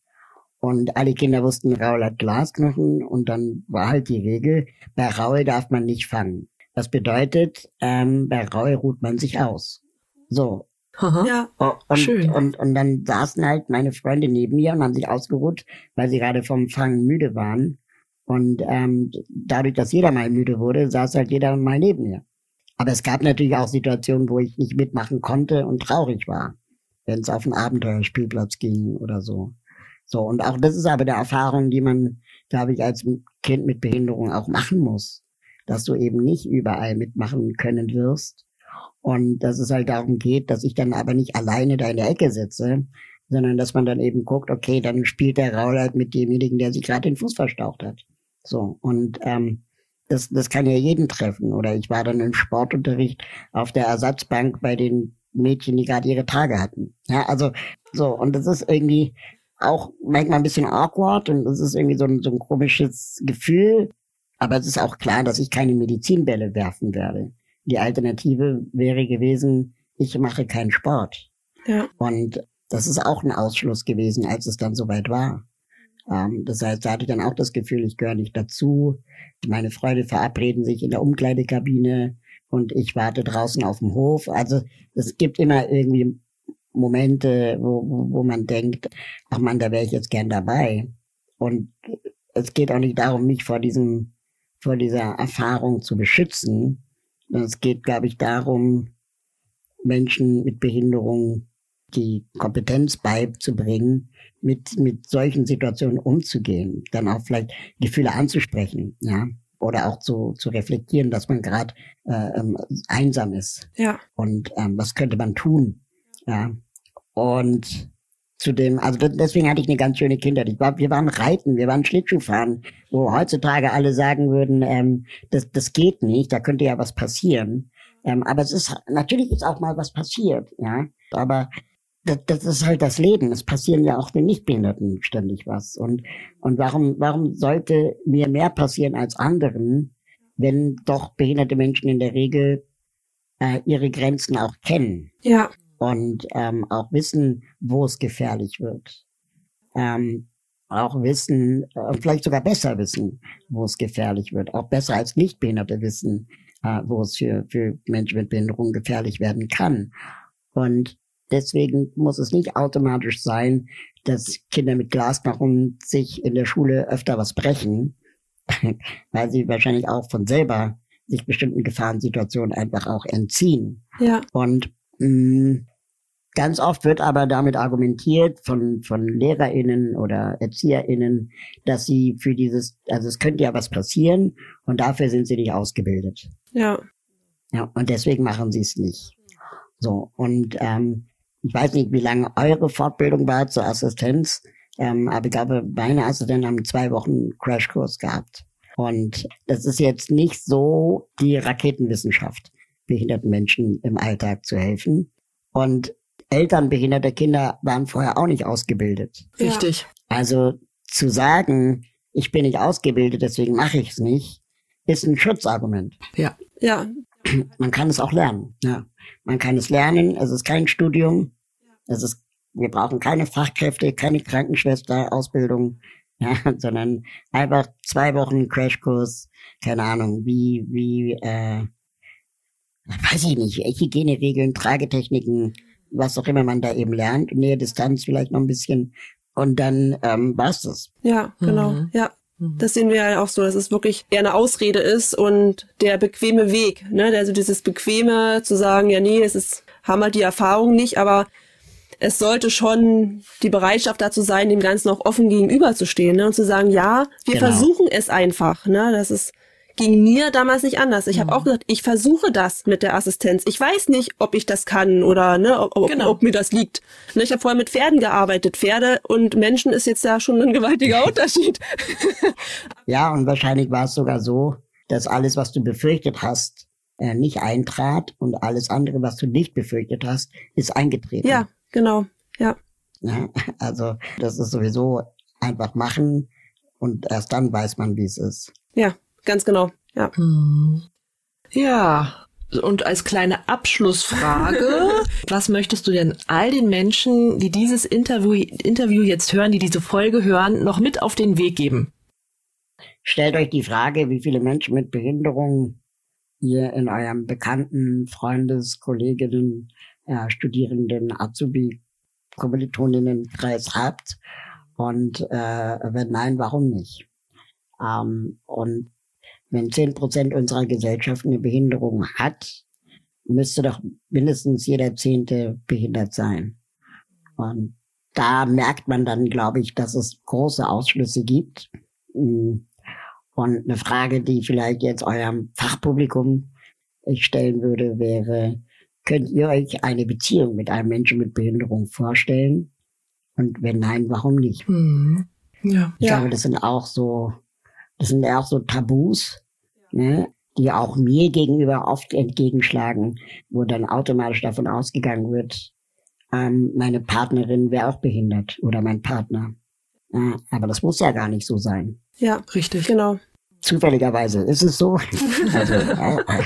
und alle Kinder wussten, Raul hat Glasknochen und dann war halt die Regel, bei Raul darf man nicht fangen. Das bedeutet, ähm, bei Raul ruht man sich aus. So. Aha. Ja, oh, und, schön. Und, und dann saßen halt meine Freunde neben mir und haben sich ausgeruht, weil sie gerade vom Fangen müde waren. Und ähm, dadurch, dass jeder mal müde wurde, saß halt jeder mal neben mir. Aber es gab natürlich auch Situationen, wo ich nicht mitmachen konnte und traurig war, wenn es auf einen Abenteuerspielplatz ging oder so. So, und auch das ist aber der Erfahrung, die man, glaube ich, als Kind mit Behinderung auch machen muss dass du eben nicht überall mitmachen können wirst. Und dass es halt darum geht, dass ich dann aber nicht alleine da in der Ecke sitze, sondern dass man dann eben guckt, okay, dann spielt der Raul halt mit demjenigen, der sich gerade den Fuß verstaucht hat. So, und ähm, das, das kann ja jeden treffen. Oder ich war dann im Sportunterricht auf der Ersatzbank bei den Mädchen, die gerade ihre Tage hatten. Ja, also so, und das ist irgendwie auch manchmal ein bisschen awkward und das ist irgendwie so ein, so ein komisches Gefühl, aber es ist auch klar, dass ich keine Medizinbälle werfen werde. Die Alternative wäre gewesen, ich mache keinen Sport. Ja. Und das ist auch ein Ausschluss gewesen, als es dann soweit war. Ähm, das heißt, da hatte ich dann auch das Gefühl, ich gehöre nicht dazu. Meine Freunde verabreden sich in der Umkleidekabine und ich warte draußen auf dem Hof. Also es gibt immer irgendwie Momente, wo, wo man denkt, ach man, da wäre ich jetzt gern dabei. Und es geht auch nicht darum, mich vor diesem vor dieser Erfahrung zu beschützen. Es geht, glaube ich, darum, Menschen mit Behinderung die Kompetenz beizubringen, mit, mit solchen Situationen umzugehen, dann auch vielleicht Gefühle anzusprechen, ja, oder auch zu, zu reflektieren, dass man gerade äh, ähm, einsam ist. Ja. Und ähm, was könnte man tun? Ja. Und zu dem, also deswegen hatte ich eine ganz schöne Kindheit. Ich war, wir waren reiten, wir waren Schlittschuhfahren, wo heutzutage alle sagen würden, ähm, das, das geht nicht, da könnte ja was passieren. Ähm, aber es ist, natürlich ist auch mal was passiert, ja. Aber das, das ist halt das Leben. Es passieren ja auch den Nichtbehinderten ständig was. Und, und warum, warum sollte mir mehr passieren als anderen, wenn doch behinderte Menschen in der Regel äh, ihre Grenzen auch kennen? Ja und ähm, auch wissen, wo es gefährlich wird. Ähm, auch wissen, äh, vielleicht sogar besser wissen, wo es gefährlich wird. Auch besser als Nichtbehinderte wissen, äh, wo es für, für Menschen mit Behinderung gefährlich werden kann. Und deswegen muss es nicht automatisch sein, dass Kinder mit Glasknochen sich in der Schule öfter was brechen, *laughs* weil sie wahrscheinlich auch von selber sich bestimmten Gefahrensituationen einfach auch entziehen. Ja. Und mh, mm, ganz oft wird aber damit argumentiert von, von LehrerInnen oder ErzieherInnen, dass sie für dieses, also es könnte ja was passieren und dafür sind sie nicht ausgebildet. Ja. Ja, und deswegen machen sie es nicht. So, und ähm, ich weiß nicht, wie lange eure Fortbildung war zur Assistenz, ähm, aber ich glaube, meine Assistenten haben zwei Wochen Crashkurs gehabt. Und das ist jetzt nicht so die Raketenwissenschaft, behinderten Menschen im Alltag zu helfen. Und Eltern behinderter Kinder waren vorher auch nicht ausgebildet. Richtig. Also zu sagen, ich bin nicht ausgebildet, deswegen mache ich es nicht, ist ein Schutzargument. Ja. Ja. Man kann es auch lernen. Ja. Man kann es lernen. Es ist kein Studium. Es ist, wir brauchen keine Fachkräfte, keine Krankenschwester, Ausbildung, *laughs* ja, sondern einfach zwei Wochen Crashkurs, keine Ahnung, wie, wie, äh, weiß ich nicht, Hygieneregeln, Tragetechniken, was auch immer man da eben lernt, Nähe, Distanz vielleicht noch ein bisschen und dann ähm, war's das. Ja, genau, mhm. ja. Mhm. Das sehen wir ja auch so, dass es wirklich eher eine Ausrede ist und der bequeme Weg, ne, also dieses bequeme zu sagen, ja, nee, es ist, haben halt die Erfahrung nicht, aber es sollte schon die Bereitschaft dazu sein, dem Ganzen auch offen gegenüberzustehen ne, und zu sagen, ja, wir genau. versuchen es einfach. Ne, das ist ging mir damals nicht anders. Ich mhm. habe auch gesagt, ich versuche das mit der Assistenz. Ich weiß nicht, ob ich das kann oder ne, ob, ob, genau. ob mir das liegt. Ne, ich habe vorher mit Pferden gearbeitet. Pferde und Menschen ist jetzt ja schon ein gewaltiger *laughs* Unterschied. ja, und wahrscheinlich war es sogar so, dass alles, was du befürchtet hast, äh, nicht eintrat und alles andere, was du nicht befürchtet hast, ist eingetreten. Ja, genau. Ja. ja also das ist sowieso einfach machen und erst dann weiß man, wie es ist. Ja, Ganz genau, ja. Hm. Ja, und als kleine Abschlussfrage, *laughs* was möchtest du denn all den Menschen, die dieses Interview, Interview jetzt hören, die diese Folge hören, noch mit auf den Weg geben? Stellt euch die Frage, wie viele Menschen mit Behinderung ihr in eurem Bekannten, Freundes, Kolleginnen, äh, Studierenden, Azubi, Kommilitoninnenkreis habt. Und äh, wenn nein, warum nicht? Ähm, und wenn zehn Prozent unserer Gesellschaft eine Behinderung hat, müsste doch mindestens jeder Zehnte behindert sein. Und da merkt man dann, glaube ich, dass es große Ausschlüsse gibt. Und eine Frage, die vielleicht jetzt eurem Fachpublikum ich stellen würde, wäre, könnt ihr euch eine Beziehung mit einem Menschen mit Behinderung vorstellen? Und wenn nein, warum nicht? Mhm. Ja. Ich ja. glaube, das sind auch so das sind ja auch so Tabus, ne, die auch mir gegenüber oft entgegenschlagen, wo dann automatisch davon ausgegangen wird, ähm, meine Partnerin wäre auch behindert oder mein Partner. Ja, aber das muss ja gar nicht so sein. Ja, richtig, genau. Zufälligerweise ist es so. *laughs* also, äh, äh,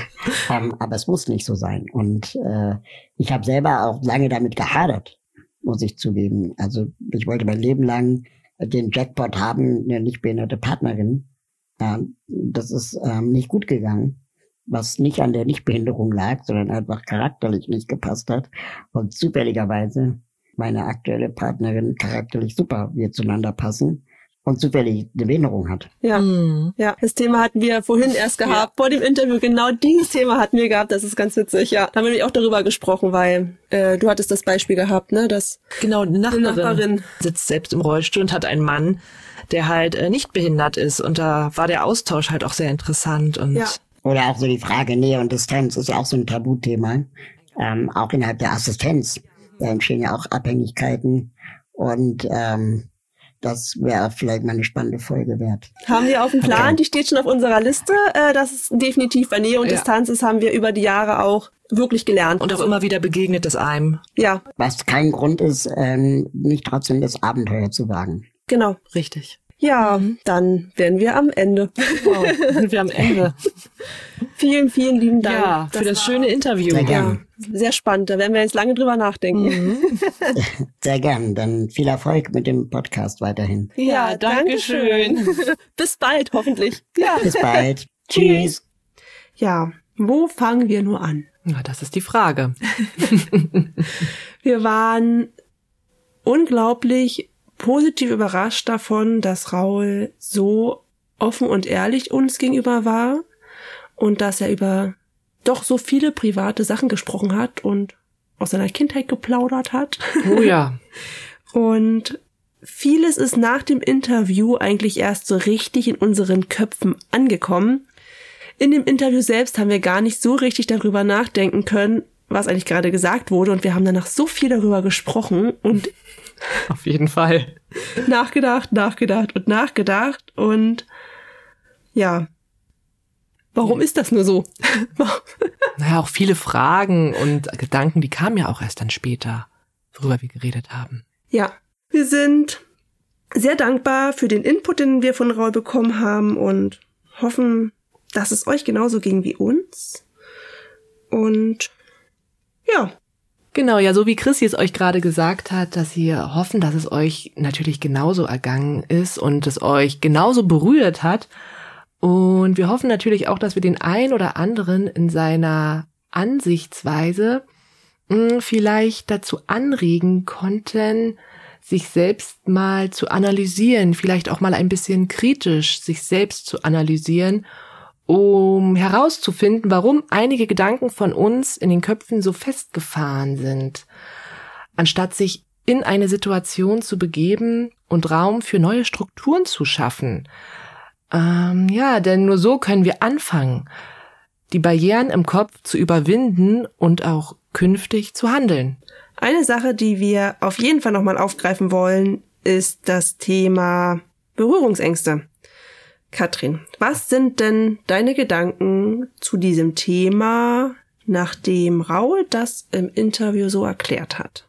ähm, aber es muss nicht so sein. Und äh, ich habe selber auch lange damit gehadert, muss ich zugeben. Also ich wollte mein Leben lang den Jackpot haben, eine nicht behinderte Partnerin. Das ist ähm, nicht gut gegangen, was nicht an der Nichtbehinderung lag, sondern einfach charakterlich nicht gepasst hat. Und zufälligerweise meine aktuelle Partnerin charakterlich super wir zueinander passen und zufällig eine Behinderung hat. Ja, mhm. ja. Das Thema hatten wir vorhin erst gehabt, ja. vor dem Interview. Genau dieses Thema hatten wir gehabt. Das ist ganz witzig. Ja, da haben wir auch darüber gesprochen, weil äh, du hattest das Beispiel gehabt, ne? Dass genau eine Nachbarin, eine Nachbarin sitzt selbst im Rollstuhl und hat einen Mann, der halt äh, nicht behindert ist. Und da war der Austausch halt auch sehr interessant. Und ja. Oder auch so die Frage Nähe und Distanz ist ja auch so ein Tabuthema. Ähm, auch innerhalb der Assistenz. Da entstehen ja auch Abhängigkeiten. Und ähm, das wäre vielleicht mal eine spannende Folge wert. Haben wir auf dem Plan, okay. die steht schon auf unserer Liste. Äh, das ist definitiv bei Nähe und ja. Distanz ist, haben wir über die Jahre auch wirklich gelernt. Und auch immer wieder begegnet es einem. Ja. Was kein Grund ist, ähm, nicht trotzdem das Abenteuer zu wagen. Genau. Richtig. Ja, dann wären wir am Ende. Wow, sind wir am Ende. *laughs* vielen, vielen lieben Dank. Ja, für das, das schöne Interview. Sehr gern. Ja, sehr spannend. Da werden wir jetzt lange drüber nachdenken. Mhm. *laughs* Sehr gern. Dann viel Erfolg mit dem Podcast weiterhin. Ja, ja danke schön. Bis bald, hoffentlich. Ja. Bis bald. *laughs* Tschüss. Ja, wo fangen wir nur an? Ja, das ist die Frage. wir waren unglaublich positiv überrascht davon, dass Raul so offen und ehrlich uns gegenüber war und dass er über doch so viele private Sachen gesprochen hat und aus seiner Kindheit geplaudert hat. Oh ja. *laughs* und vieles ist nach dem Interview eigentlich erst so richtig in unseren Köpfen angekommen. In dem Interview selbst haben wir gar nicht so richtig darüber nachdenken können, was eigentlich gerade gesagt wurde. Und wir haben danach so viel darüber gesprochen und *laughs* *laughs* auf jeden Fall nachgedacht, nachgedacht und nachgedacht. Und ja, warum ist das nur so? *laughs* naja, auch viele Fragen und Gedanken, die kamen ja auch erst dann später, worüber wir geredet haben. Ja, wir sind sehr dankbar für den Input, den wir von Raul bekommen haben und hoffen, dass es euch genauso ging wie uns. Und ja. Genau, ja, so wie Chrissy es euch gerade gesagt hat, dass wir hoffen, dass es euch natürlich genauso ergangen ist und es euch genauso berührt hat. Und wir hoffen natürlich auch, dass wir den ein oder anderen in seiner Ansichtsweise hm, vielleicht dazu anregen konnten, sich selbst mal zu analysieren, vielleicht auch mal ein bisschen kritisch sich selbst zu analysieren um herauszufinden, warum einige Gedanken von uns in den Köpfen so festgefahren sind, anstatt sich in eine Situation zu begeben und Raum für neue Strukturen zu schaffen. Ähm, ja, denn nur so können wir anfangen, die Barrieren im Kopf zu überwinden und auch künftig zu handeln. Eine Sache, die wir auf jeden Fall nochmal aufgreifen wollen, ist das Thema Berührungsängste. Katrin, was sind denn deine Gedanken zu diesem Thema, nachdem Raul das im Interview so erklärt hat?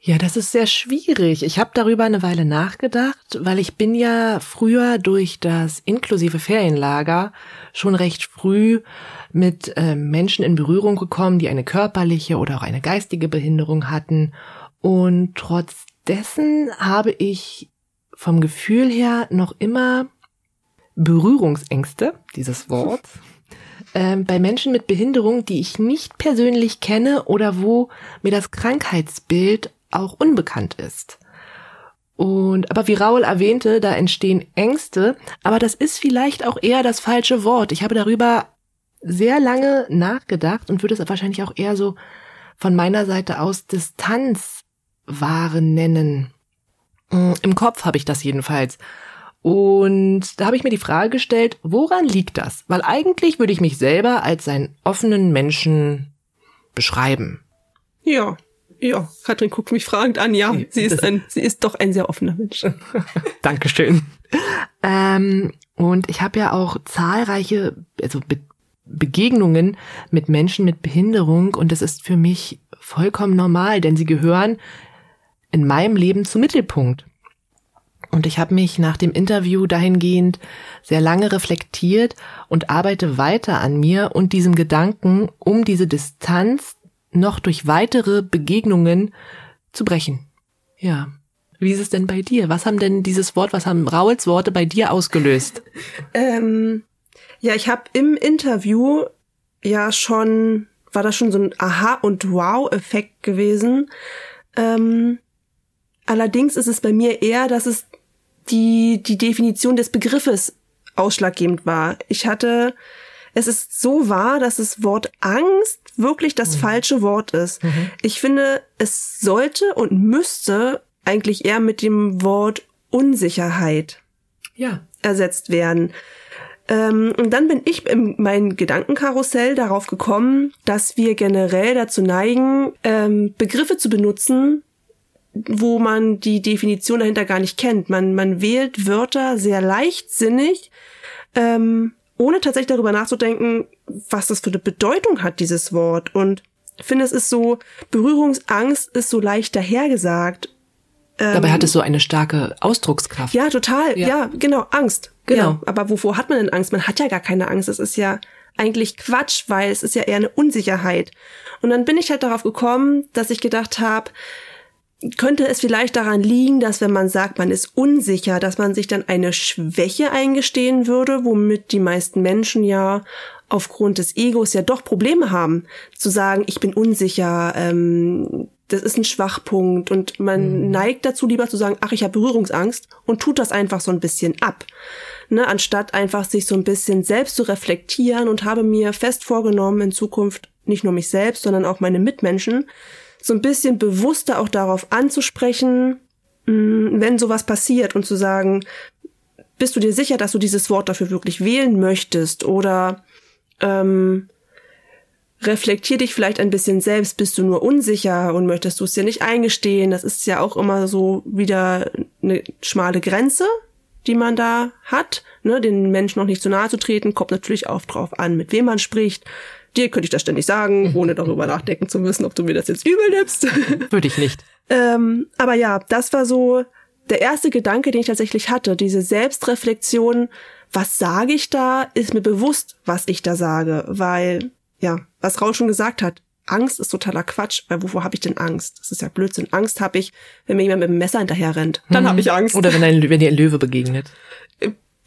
Ja, das ist sehr schwierig. Ich habe darüber eine Weile nachgedacht, weil ich bin ja früher durch das inklusive Ferienlager schon recht früh mit äh, Menschen in Berührung gekommen, die eine körperliche oder auch eine geistige Behinderung hatten. Und trotz dessen habe ich vom Gefühl her noch immer Berührungsängste, dieses Wort, *laughs* ähm, bei Menschen mit Behinderung, die ich nicht persönlich kenne oder wo mir das Krankheitsbild auch unbekannt ist. Und, aber wie Raul erwähnte, da entstehen Ängste, aber das ist vielleicht auch eher das falsche Wort. Ich habe darüber sehr lange nachgedacht und würde es wahrscheinlich auch eher so von meiner Seite aus Distanz wahren nennen. Mm, Im Kopf habe ich das jedenfalls. Und da habe ich mir die Frage gestellt, woran liegt das? Weil eigentlich würde ich mich selber als einen offenen Menschen beschreiben. Ja, ja, Katrin guckt mich fragend an. Ja, sie ist ein, sie ist doch ein sehr offener Mensch. *laughs* Dankeschön. Ähm, und ich habe ja auch zahlreiche, also Be Begegnungen mit Menschen mit Behinderung und das ist für mich vollkommen normal, denn sie gehören in meinem Leben zum Mittelpunkt. Und ich habe mich nach dem Interview dahingehend sehr lange reflektiert und arbeite weiter an mir und diesem Gedanken, um diese Distanz noch durch weitere Begegnungen zu brechen. Ja. Wie ist es denn bei dir? Was haben denn dieses Wort, was haben Rauls Worte bei dir ausgelöst? *laughs* ähm, ja, ich habe im Interview ja schon, war das schon so ein Aha- und Wow-Effekt gewesen. Ähm, allerdings ist es bei mir eher, dass es die, die Definition des Begriffes ausschlaggebend war. Ich hatte, es ist so wahr, dass das Wort Angst wirklich das mhm. falsche Wort ist. Mhm. Ich finde, es sollte und müsste eigentlich eher mit dem Wort Unsicherheit ja. ersetzt werden. Ähm, und dann bin ich in mein Gedankenkarussell darauf gekommen, dass wir generell dazu neigen, ähm, Begriffe zu benutzen, wo man die Definition dahinter gar nicht kennt. Man, man wählt Wörter sehr leichtsinnig, ähm, ohne tatsächlich darüber nachzudenken, was das für eine Bedeutung hat, dieses Wort. Und ich finde, es ist so, Berührungsangst ist so leicht dahergesagt. Ähm, Dabei hat es so eine starke Ausdruckskraft. Ja, total. Ja, ja genau, Angst. Genau. Ja, aber wovor hat man denn Angst? Man hat ja gar keine Angst. Es ist ja eigentlich Quatsch, weil es ist ja eher eine Unsicherheit. Und dann bin ich halt darauf gekommen, dass ich gedacht habe, könnte es vielleicht daran liegen, dass wenn man sagt, man ist unsicher, dass man sich dann eine Schwäche eingestehen würde, womit die meisten Menschen ja aufgrund des Egos ja doch Probleme haben, zu sagen, ich bin unsicher, ähm, das ist ein Schwachpunkt und man mhm. neigt dazu lieber zu sagen, ach, ich habe Berührungsangst und tut das einfach so ein bisschen ab. Ne, anstatt einfach sich so ein bisschen selbst zu reflektieren und habe mir fest vorgenommen, in Zukunft nicht nur mich selbst, sondern auch meine Mitmenschen so ein bisschen bewusster auch darauf anzusprechen, mm, wenn sowas passiert und zu sagen, bist du dir sicher, dass du dieses Wort dafür wirklich wählen möchtest oder ähm, reflektier dich vielleicht ein bisschen selbst, bist du nur unsicher und möchtest du es dir nicht eingestehen. Das ist ja auch immer so wieder eine schmale Grenze, die man da hat. Ne, den Menschen noch nicht zu nahe zu treten, kommt natürlich auch drauf an, mit wem man spricht. Dir könnte ich das ständig sagen, *laughs* ohne darüber nachdenken zu müssen, ob du mir das jetzt übel nimmst. *laughs* Würde ich nicht. ähm, aber ja, das war so der erste Gedanke, den ich tatsächlich hatte. Diese Selbstreflexion, was sage ich da, ist mir bewusst, was ich da sage, weil ja, was Raul schon gesagt hat, Angst ist totaler Quatsch, weil wovor habe ich denn Angst? Das ist ja Blödsinn. Angst habe ich, wenn mir jemand mit dem Messer hinterher rennt. Dann mhm. habe ich Angst. Oder wenn, ein, wenn dir ein Löwe begegnet.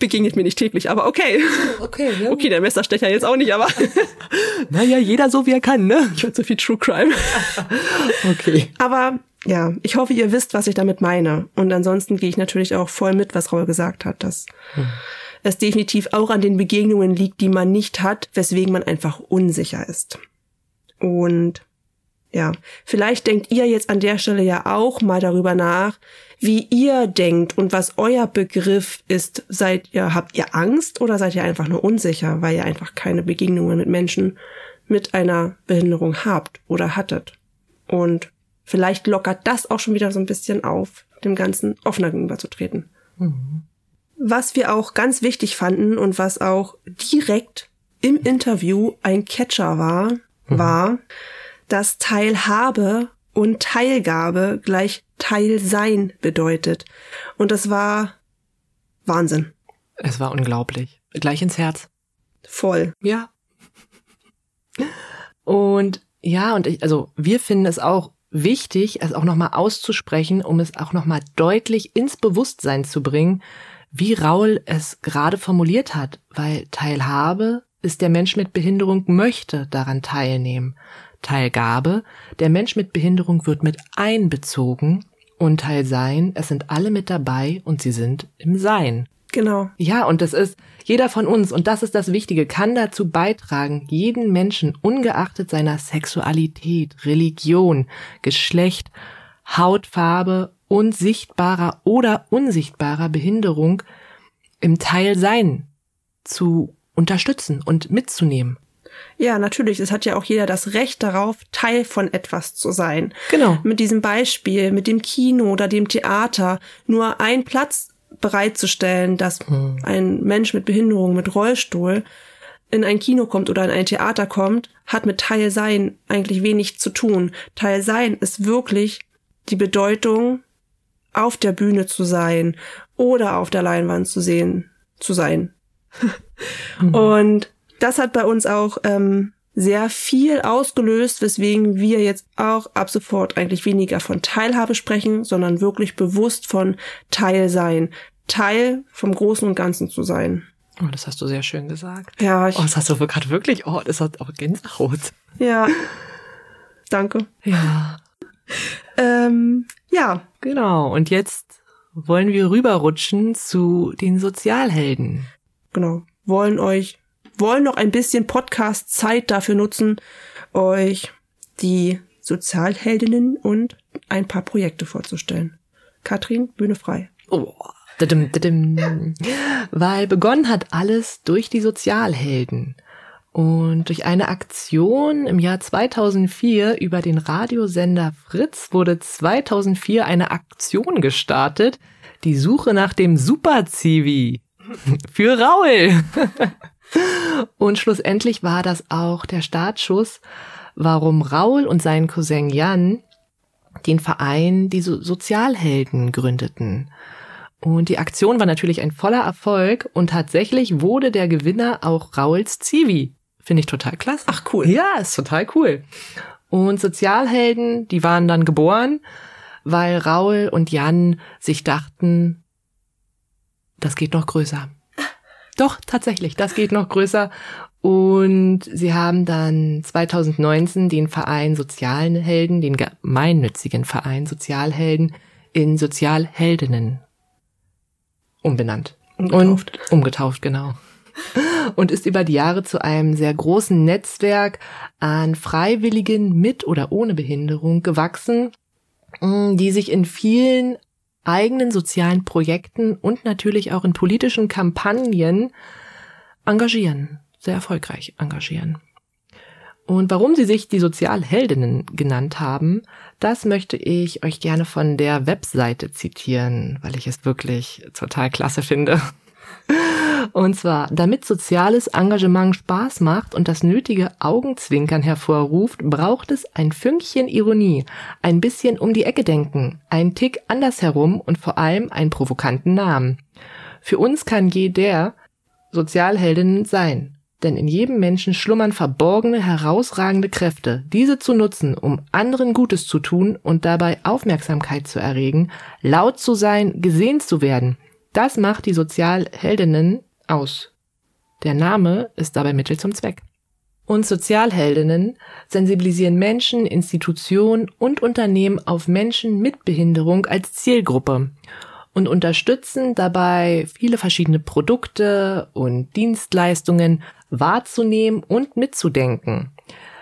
Begegnet mir nicht täglich, aber okay. Okay, ja. Okay, der Messerstecher jetzt auch nicht, aber. *laughs* naja, jeder so wie er kann, ne? Ich höre so viel True Crime. *laughs* okay. Aber ja, ich hoffe, ihr wisst, was ich damit meine. Und ansonsten gehe ich natürlich auch voll mit, was Raul gesagt hat, dass hm. es definitiv auch an den Begegnungen liegt, die man nicht hat, weswegen man einfach unsicher ist. Und ja, vielleicht denkt ihr jetzt an der Stelle ja auch mal darüber nach, wie ihr denkt und was euer Begriff ist. Seid ihr, habt ihr Angst oder seid ihr einfach nur unsicher, weil ihr einfach keine Begegnungen mit Menschen mit einer Behinderung habt oder hattet? Und vielleicht lockert das auch schon wieder so ein bisschen auf, dem Ganzen offener gegenüberzutreten. Mhm. Was wir auch ganz wichtig fanden und was auch direkt im Interview ein Catcher war, mhm. war, dass Teilhabe und Teilgabe gleich Teilsein bedeutet. Und das war Wahnsinn. Es war unglaublich. Gleich ins Herz. Voll. Ja. Und ja, und ich, also wir finden es auch wichtig, es auch nochmal auszusprechen, um es auch nochmal deutlich ins Bewusstsein zu bringen, wie Raul es gerade formuliert hat, weil Teilhabe ist der Mensch mit Behinderung möchte daran teilnehmen. Teilgabe, der Mensch mit Behinderung wird mit einbezogen und Teilsein, es sind alle mit dabei und sie sind im Sein. Genau. Ja, und das ist jeder von uns, und das ist das Wichtige, kann dazu beitragen, jeden Menschen ungeachtet seiner Sexualität, Religion, Geschlecht, Hautfarbe und sichtbarer oder unsichtbarer Behinderung im Teilsein zu unterstützen und mitzunehmen. Ja, natürlich. Es hat ja auch jeder das Recht darauf, Teil von etwas zu sein. Genau. Mit diesem Beispiel, mit dem Kino oder dem Theater, nur ein Platz bereitzustellen, dass hm. ein Mensch mit Behinderung, mit Rollstuhl in ein Kino kommt oder in ein Theater kommt, hat mit Teil sein eigentlich wenig zu tun. Teil sein ist wirklich die Bedeutung, auf der Bühne zu sein oder auf der Leinwand zu sehen, zu sein. mhm. *laughs* Und das hat bei uns auch ähm, sehr viel ausgelöst, weswegen wir jetzt auch ab sofort eigentlich weniger von Teilhabe sprechen, sondern wirklich bewusst von Teil sein. Teil vom Großen und Ganzen zu sein. Oh, das hast du sehr schön gesagt. Ja, ich oh, das hast du gerade wirklich, oh, das hat auch Gänsehaut. Ja. Danke. Ja. ähm, ja. Genau. Und jetzt wollen wir rüberrutschen zu den Sozialhelden. Genau. Wollen euch wollen noch ein bisschen Podcast-Zeit dafür nutzen, euch die Sozialheldinnen und ein paar Projekte vorzustellen. Katrin, Bühne frei. Oh. Weil begonnen hat alles durch die Sozialhelden. Und durch eine Aktion im Jahr 2004 über den Radiosender Fritz wurde 2004 eine Aktion gestartet, die Suche nach dem Super-Zivi *laughs* für Raul. *laughs* Und schlussendlich war das auch der Startschuss, warum Raul und sein Cousin Jan den Verein die so Sozialhelden gründeten. Und die Aktion war natürlich ein voller Erfolg und tatsächlich wurde der Gewinner auch Rauls Zivi. Finde ich total klasse. Ach cool. Ja, ist total cool. Und Sozialhelden, die waren dann geboren, weil Raul und Jan sich dachten, das geht noch größer. Doch, tatsächlich, das geht noch größer. Und sie haben dann 2019 den Verein Sozialhelden, den gemeinnützigen Verein Sozialhelden in Sozialheldinnen umbenannt. Umgetauft. Und umgetauft, genau. Und ist über die Jahre zu einem sehr großen Netzwerk an Freiwilligen mit oder ohne Behinderung gewachsen, die sich in vielen eigenen sozialen Projekten und natürlich auch in politischen Kampagnen engagieren, sehr erfolgreich engagieren. Und warum sie sich die Sozialheldinnen genannt haben, das möchte ich euch gerne von der Webseite zitieren, weil ich es wirklich total klasse finde. Und zwar, damit soziales Engagement Spaß macht und das nötige Augenzwinkern hervorruft, braucht es ein Fünkchen Ironie, ein bisschen um die Ecke denken, ein Tick andersherum und vor allem einen provokanten Namen. Für uns kann jeder Sozialheldinnen sein. Denn in jedem Menschen schlummern verborgene, herausragende Kräfte. Diese zu nutzen, um anderen Gutes zu tun und dabei Aufmerksamkeit zu erregen, laut zu sein, gesehen zu werden. Das macht die Sozialheldinnen aus. Der Name ist dabei Mittel zum Zweck. Und Sozialheldinnen sensibilisieren Menschen, Institutionen und Unternehmen auf Menschen mit Behinderung als Zielgruppe und unterstützen dabei viele verschiedene Produkte und Dienstleistungen wahrzunehmen und mitzudenken.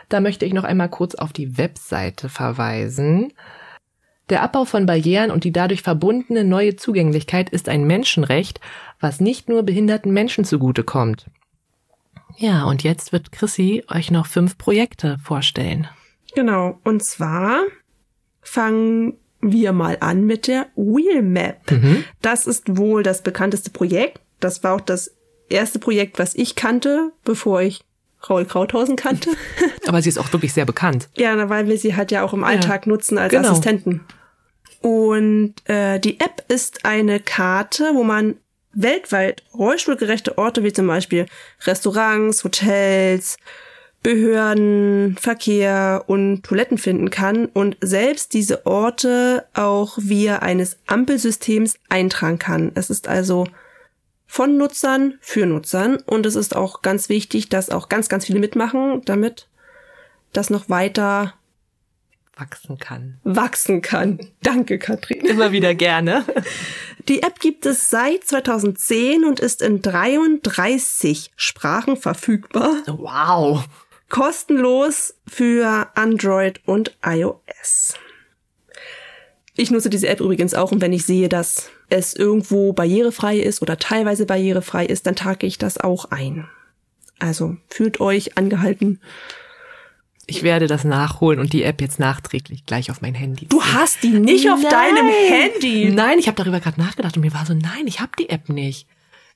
Da möchte ich noch einmal kurz auf die Webseite verweisen. Der Abbau von Barrieren und die dadurch verbundene neue Zugänglichkeit ist ein Menschenrecht, was nicht nur behinderten Menschen zugutekommt. Ja, und jetzt wird Chrissy euch noch fünf Projekte vorstellen. Genau, und zwar fangen wir mal an mit der Wheelmap. Mhm. Das ist wohl das bekannteste Projekt. Das war auch das erste Projekt, was ich kannte, bevor ich Raul Krauthausen kannte. *laughs* Aber sie ist auch wirklich sehr bekannt. Ja, weil wir sie halt ja auch im Alltag ja. nutzen als genau. Assistenten. Und äh, die App ist eine Karte, wo man weltweit rollstuhlgerechte Orte wie zum Beispiel Restaurants, Hotels, Behörden, Verkehr und Toiletten finden kann und selbst diese Orte auch via eines Ampelsystems eintragen kann. Es ist also von Nutzern für Nutzern und es ist auch ganz wichtig, dass auch ganz, ganz viele mitmachen, damit das noch weiter wachsen kann. Wachsen kann. Danke, Katrin. Immer wieder gerne. Die App gibt es seit 2010 und ist in 33 Sprachen verfügbar. Wow kostenlos für Android und iOS. Ich nutze diese App übrigens auch und wenn ich sehe, dass es irgendwo barrierefrei ist oder teilweise barrierefrei ist, dann trage ich das auch ein. Also fühlt euch angehalten. Ich werde das nachholen und die App jetzt nachträglich gleich auf mein Handy. Du hast die nicht nein. auf deinem Handy. Nein, ich habe darüber gerade nachgedacht und mir war so, nein, ich habe die App nicht.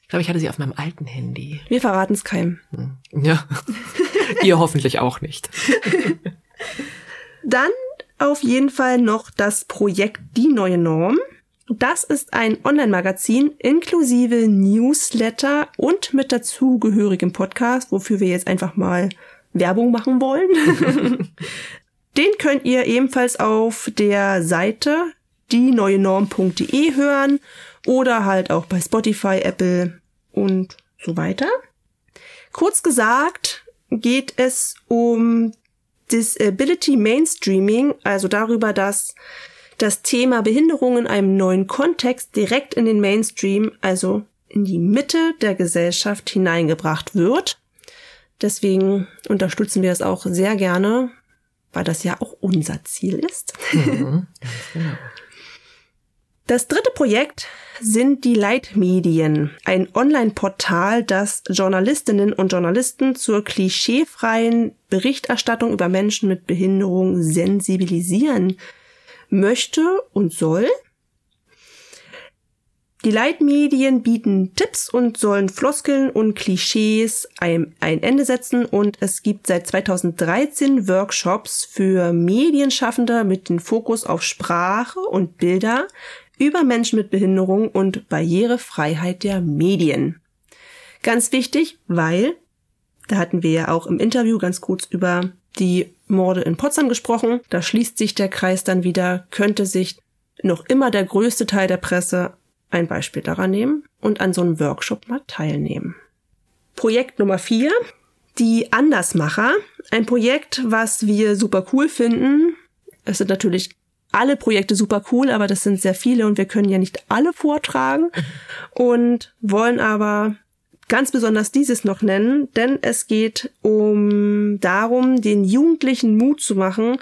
Ich glaube, ich hatte sie auf meinem alten Handy. Wir verraten es keinem. Hm. Ja. *laughs* Ihr hoffentlich auch nicht. Dann auf jeden Fall noch das Projekt Die neue Norm. Das ist ein Online-Magazin inklusive Newsletter und mit dazugehörigem Podcast, wofür wir jetzt einfach mal Werbung machen wollen. *laughs* Den könnt ihr ebenfalls auf der Seite dieneuenorm.de hören oder halt auch bei Spotify, Apple und so weiter. Kurz gesagt geht es um Disability Mainstreaming, also darüber, dass das Thema Behinderung in einem neuen Kontext direkt in den Mainstream, also in die Mitte der Gesellschaft hineingebracht wird. Deswegen unterstützen wir es auch sehr gerne, weil das ja auch unser Ziel ist. Mhm, genau. *laughs* Das dritte Projekt sind die Leitmedien, ein Online-Portal, das Journalistinnen und Journalisten zur klischeefreien Berichterstattung über Menschen mit Behinderung sensibilisieren möchte und soll. Die Leitmedien bieten Tipps und sollen Floskeln und Klischees ein, ein, Ende setzen und es gibt seit 2013 Workshops für Medienschaffende mit dem Fokus auf Sprache und Bilder über Menschen mit Behinderung und Barrierefreiheit der Medien. Ganz wichtig, weil Da hatten wir ja auch im Interview ganz kurz über die Morde in Potsdam gesprochen. Da schließt sich der Kreis dann wieder, könnte sich noch immer der größte Teil der Presse ein Beispiel daran nehmen und an so einem Workshop mal teilnehmen. Projekt Nummer vier, die Andersmacher. Ein Projekt, was wir super cool finden. Es sind natürlich alle Projekte super cool, aber das sind sehr viele und wir können ja nicht alle vortragen *laughs* und wollen aber ganz besonders dieses noch nennen, denn es geht um darum, den Jugendlichen Mut zu machen,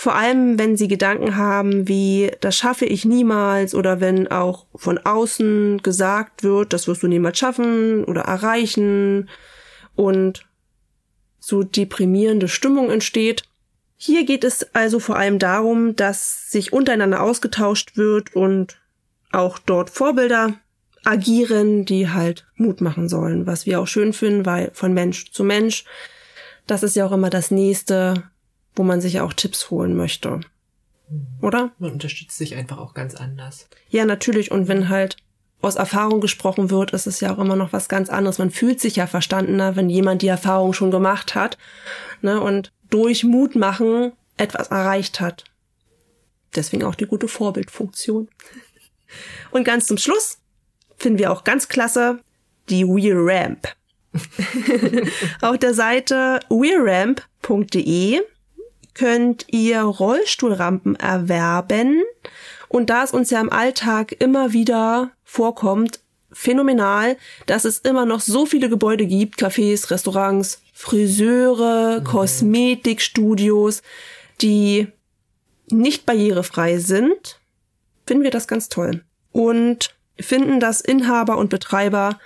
vor allem wenn sie Gedanken haben wie, das schaffe ich niemals oder wenn auch von außen gesagt wird, das wirst du niemals schaffen oder erreichen und so deprimierende Stimmung entsteht. Hier geht es also vor allem darum, dass sich untereinander ausgetauscht wird und auch dort Vorbilder agieren, die halt Mut machen sollen, was wir auch schön finden, weil von Mensch zu Mensch, das ist ja auch immer das nächste, wo man sich auch Tipps holen möchte. Oder? Man unterstützt sich einfach auch ganz anders. Ja, natürlich. Und wenn halt aus Erfahrung gesprochen wird, ist es ja auch immer noch was ganz anderes. Man fühlt sich ja verstandener, wenn jemand die Erfahrung schon gemacht hat ne, und durch Mut machen etwas erreicht hat. Deswegen auch die gute Vorbildfunktion. *laughs* Und ganz zum Schluss finden wir auch ganz klasse die WeRamp. *laughs* Auf der Seite weramp.de könnt ihr Rollstuhlrampen erwerben. Und da es uns ja im Alltag immer wieder vorkommt, phänomenal, dass es immer noch so viele Gebäude gibt, Cafés, Restaurants, Friseure, mhm. Kosmetikstudios, die nicht barrierefrei sind, finden wir das ganz toll. Und finden, dass Inhaber und Betreiber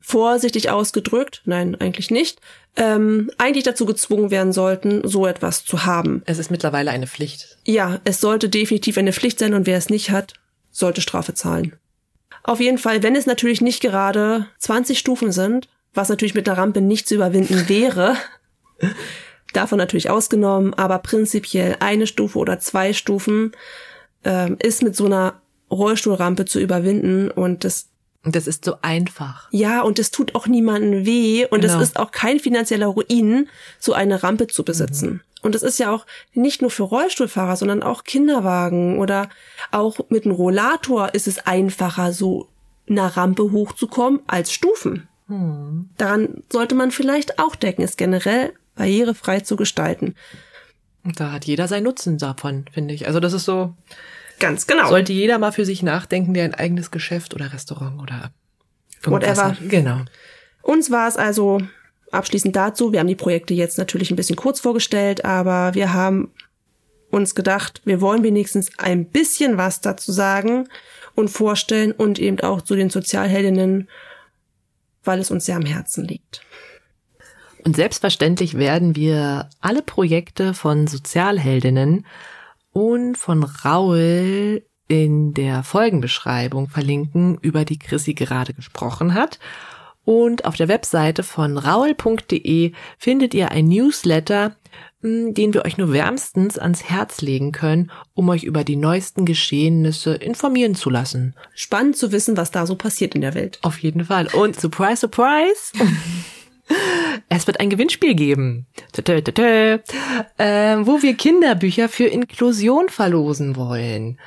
vorsichtig ausgedrückt, nein, eigentlich nicht, ähm, eigentlich dazu gezwungen werden sollten, so etwas zu haben. Es ist mittlerweile eine Pflicht. Ja, es sollte definitiv eine Pflicht sein und wer es nicht hat, sollte Strafe zahlen. Auf jeden Fall, wenn es natürlich nicht gerade 20 Stufen sind, was natürlich mit der Rampe nicht zu überwinden *laughs* wäre, davon natürlich ausgenommen, aber prinzipiell eine Stufe oder zwei Stufen ähm, ist mit so einer Rollstuhlrampe zu überwinden und das das ist so einfach. Ja, und es tut auch niemandem weh und genau. es ist auch kein finanzieller Ruin, so eine Rampe zu besitzen. Mhm. Und es ist ja auch nicht nur für Rollstuhlfahrer, sondern auch Kinderwagen oder auch mit einem Rollator ist es einfacher, so einer Rampe hochzukommen als Stufen. Mhm. Daran sollte man vielleicht auch denken, es generell barrierefrei zu gestalten. Und da hat jeder seinen Nutzen davon, finde ich. Also das ist so, Ganz genau. Sollte jeder mal für sich nachdenken, der ein eigenes Geschäft oder Restaurant oder whatever. Hat. Genau. Uns war es also abschließend dazu. Wir haben die Projekte jetzt natürlich ein bisschen kurz vorgestellt, aber wir haben uns gedacht, wir wollen wenigstens ein bisschen was dazu sagen und vorstellen und eben auch zu den Sozialheldinnen, weil es uns sehr am Herzen liegt. Und selbstverständlich werden wir alle Projekte von Sozialheldinnen und von Raul in der Folgenbeschreibung verlinken, über die Chrissy gerade gesprochen hat. Und auf der Webseite von raul.de findet ihr ein Newsletter, hm, den wir euch nur wärmstens ans Herz legen können, um euch über die neuesten Geschehnisse informieren zu lassen. Spannend zu wissen, was da so passiert in der Welt. Auf jeden Fall. Und surprise, surprise! *laughs* Es wird ein Gewinnspiel geben, tö, tö, tö, äh, wo wir Kinderbücher für Inklusion verlosen wollen.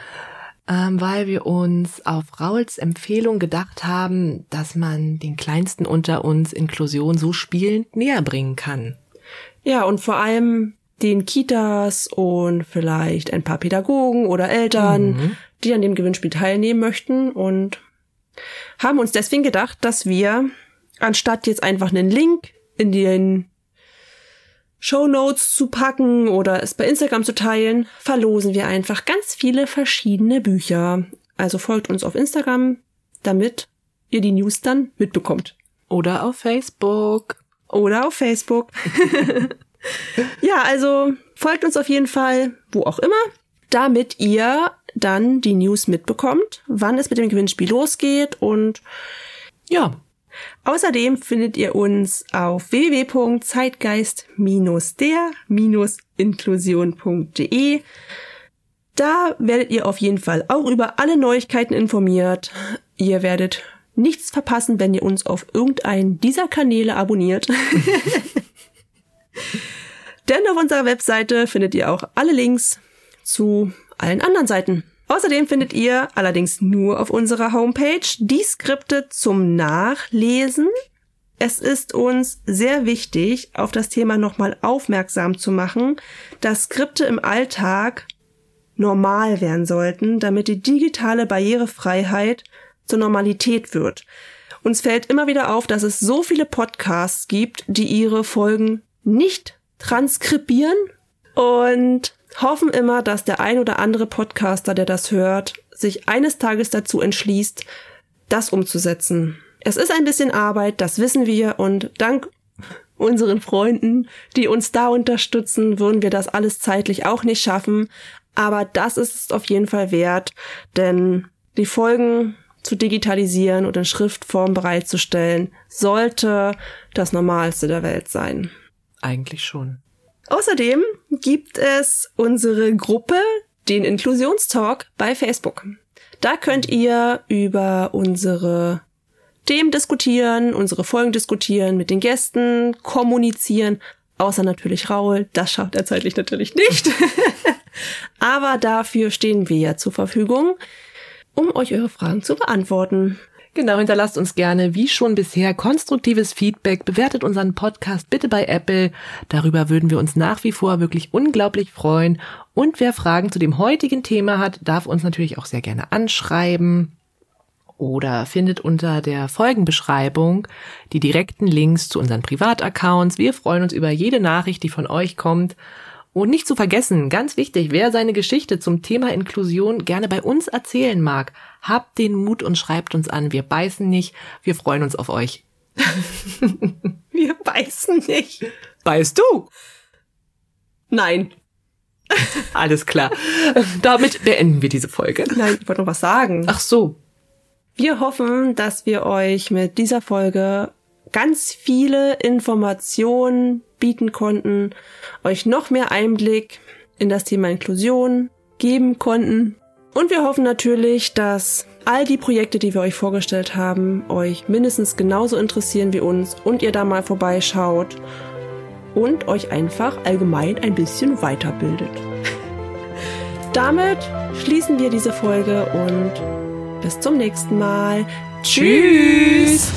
Ähm, weil wir uns auf Rauls Empfehlung gedacht haben, dass man den Kleinsten unter uns Inklusion so spielend näher bringen kann. Ja, und vor allem den Kitas und vielleicht ein paar Pädagogen oder Eltern, mhm. die an dem Gewinnspiel teilnehmen möchten und haben uns deswegen gedacht, dass wir anstatt jetzt einfach einen Link in den Show Notes zu packen oder es bei Instagram zu teilen, verlosen wir einfach ganz viele verschiedene Bücher. Also folgt uns auf Instagram, damit ihr die News dann mitbekommt. Oder auf Facebook. Oder auf Facebook. *laughs* ja, also folgt uns auf jeden Fall, wo auch immer, damit ihr dann die News mitbekommt, wann es mit dem Gewinnspiel losgeht und ja, Außerdem findet ihr uns auf www.zeitgeist-der-inklusion.de. Da werdet ihr auf jeden Fall auch über alle Neuigkeiten informiert. Ihr werdet nichts verpassen, wenn ihr uns auf irgendeinen dieser Kanäle abonniert. *laughs* Denn auf unserer Webseite findet ihr auch alle Links zu allen anderen Seiten. Außerdem findet ihr allerdings nur auf unserer Homepage die Skripte zum Nachlesen. Es ist uns sehr wichtig, auf das Thema nochmal aufmerksam zu machen, dass Skripte im Alltag normal werden sollten, damit die digitale Barrierefreiheit zur Normalität wird. Uns fällt immer wieder auf, dass es so viele Podcasts gibt, die ihre Folgen nicht transkribieren und hoffen immer, dass der ein oder andere Podcaster, der das hört, sich eines Tages dazu entschließt, das umzusetzen. Es ist ein bisschen Arbeit, das wissen wir und dank unseren Freunden, die uns da unterstützen, würden wir das alles zeitlich auch nicht schaffen. Aber das ist es auf jeden Fall wert, denn die Folgen zu digitalisieren und in Schriftform bereitzustellen, sollte das Normalste der Welt sein. Eigentlich schon. Außerdem gibt es unsere Gruppe, den Inklusionstalk bei Facebook. Da könnt ihr über unsere Themen diskutieren, unsere Folgen diskutieren, mit den Gästen kommunizieren, außer natürlich Raul, das schafft er zeitlich natürlich nicht. *laughs* Aber dafür stehen wir ja zur Verfügung, um euch eure Fragen zu beantworten. Genau, hinterlasst uns gerne, wie schon bisher, konstruktives Feedback. Bewertet unseren Podcast bitte bei Apple. Darüber würden wir uns nach wie vor wirklich unglaublich freuen. Und wer Fragen zu dem heutigen Thema hat, darf uns natürlich auch sehr gerne anschreiben oder findet unter der Folgenbeschreibung die direkten Links zu unseren Privataccounts. Wir freuen uns über jede Nachricht, die von euch kommt. Und nicht zu vergessen, ganz wichtig, wer seine Geschichte zum Thema Inklusion gerne bei uns erzählen mag, habt den Mut und schreibt uns an. Wir beißen nicht. Wir freuen uns auf euch. *laughs* Wir beißen nicht. Beißt du? Nein. *laughs* Alles klar. Damit beenden wir diese Folge. Nein, ich wollte noch was sagen. Ach so. Wir hoffen, dass wir euch mit dieser Folge ganz viele Informationen bieten konnten, euch noch mehr Einblick in das Thema Inklusion geben konnten. Und wir hoffen natürlich, dass all die Projekte, die wir euch vorgestellt haben, euch mindestens genauso interessieren wie uns und ihr da mal vorbeischaut und euch einfach allgemein ein bisschen weiterbildet. *laughs* Damit schließen wir diese Folge und bis zum nächsten Mal. Tschüss!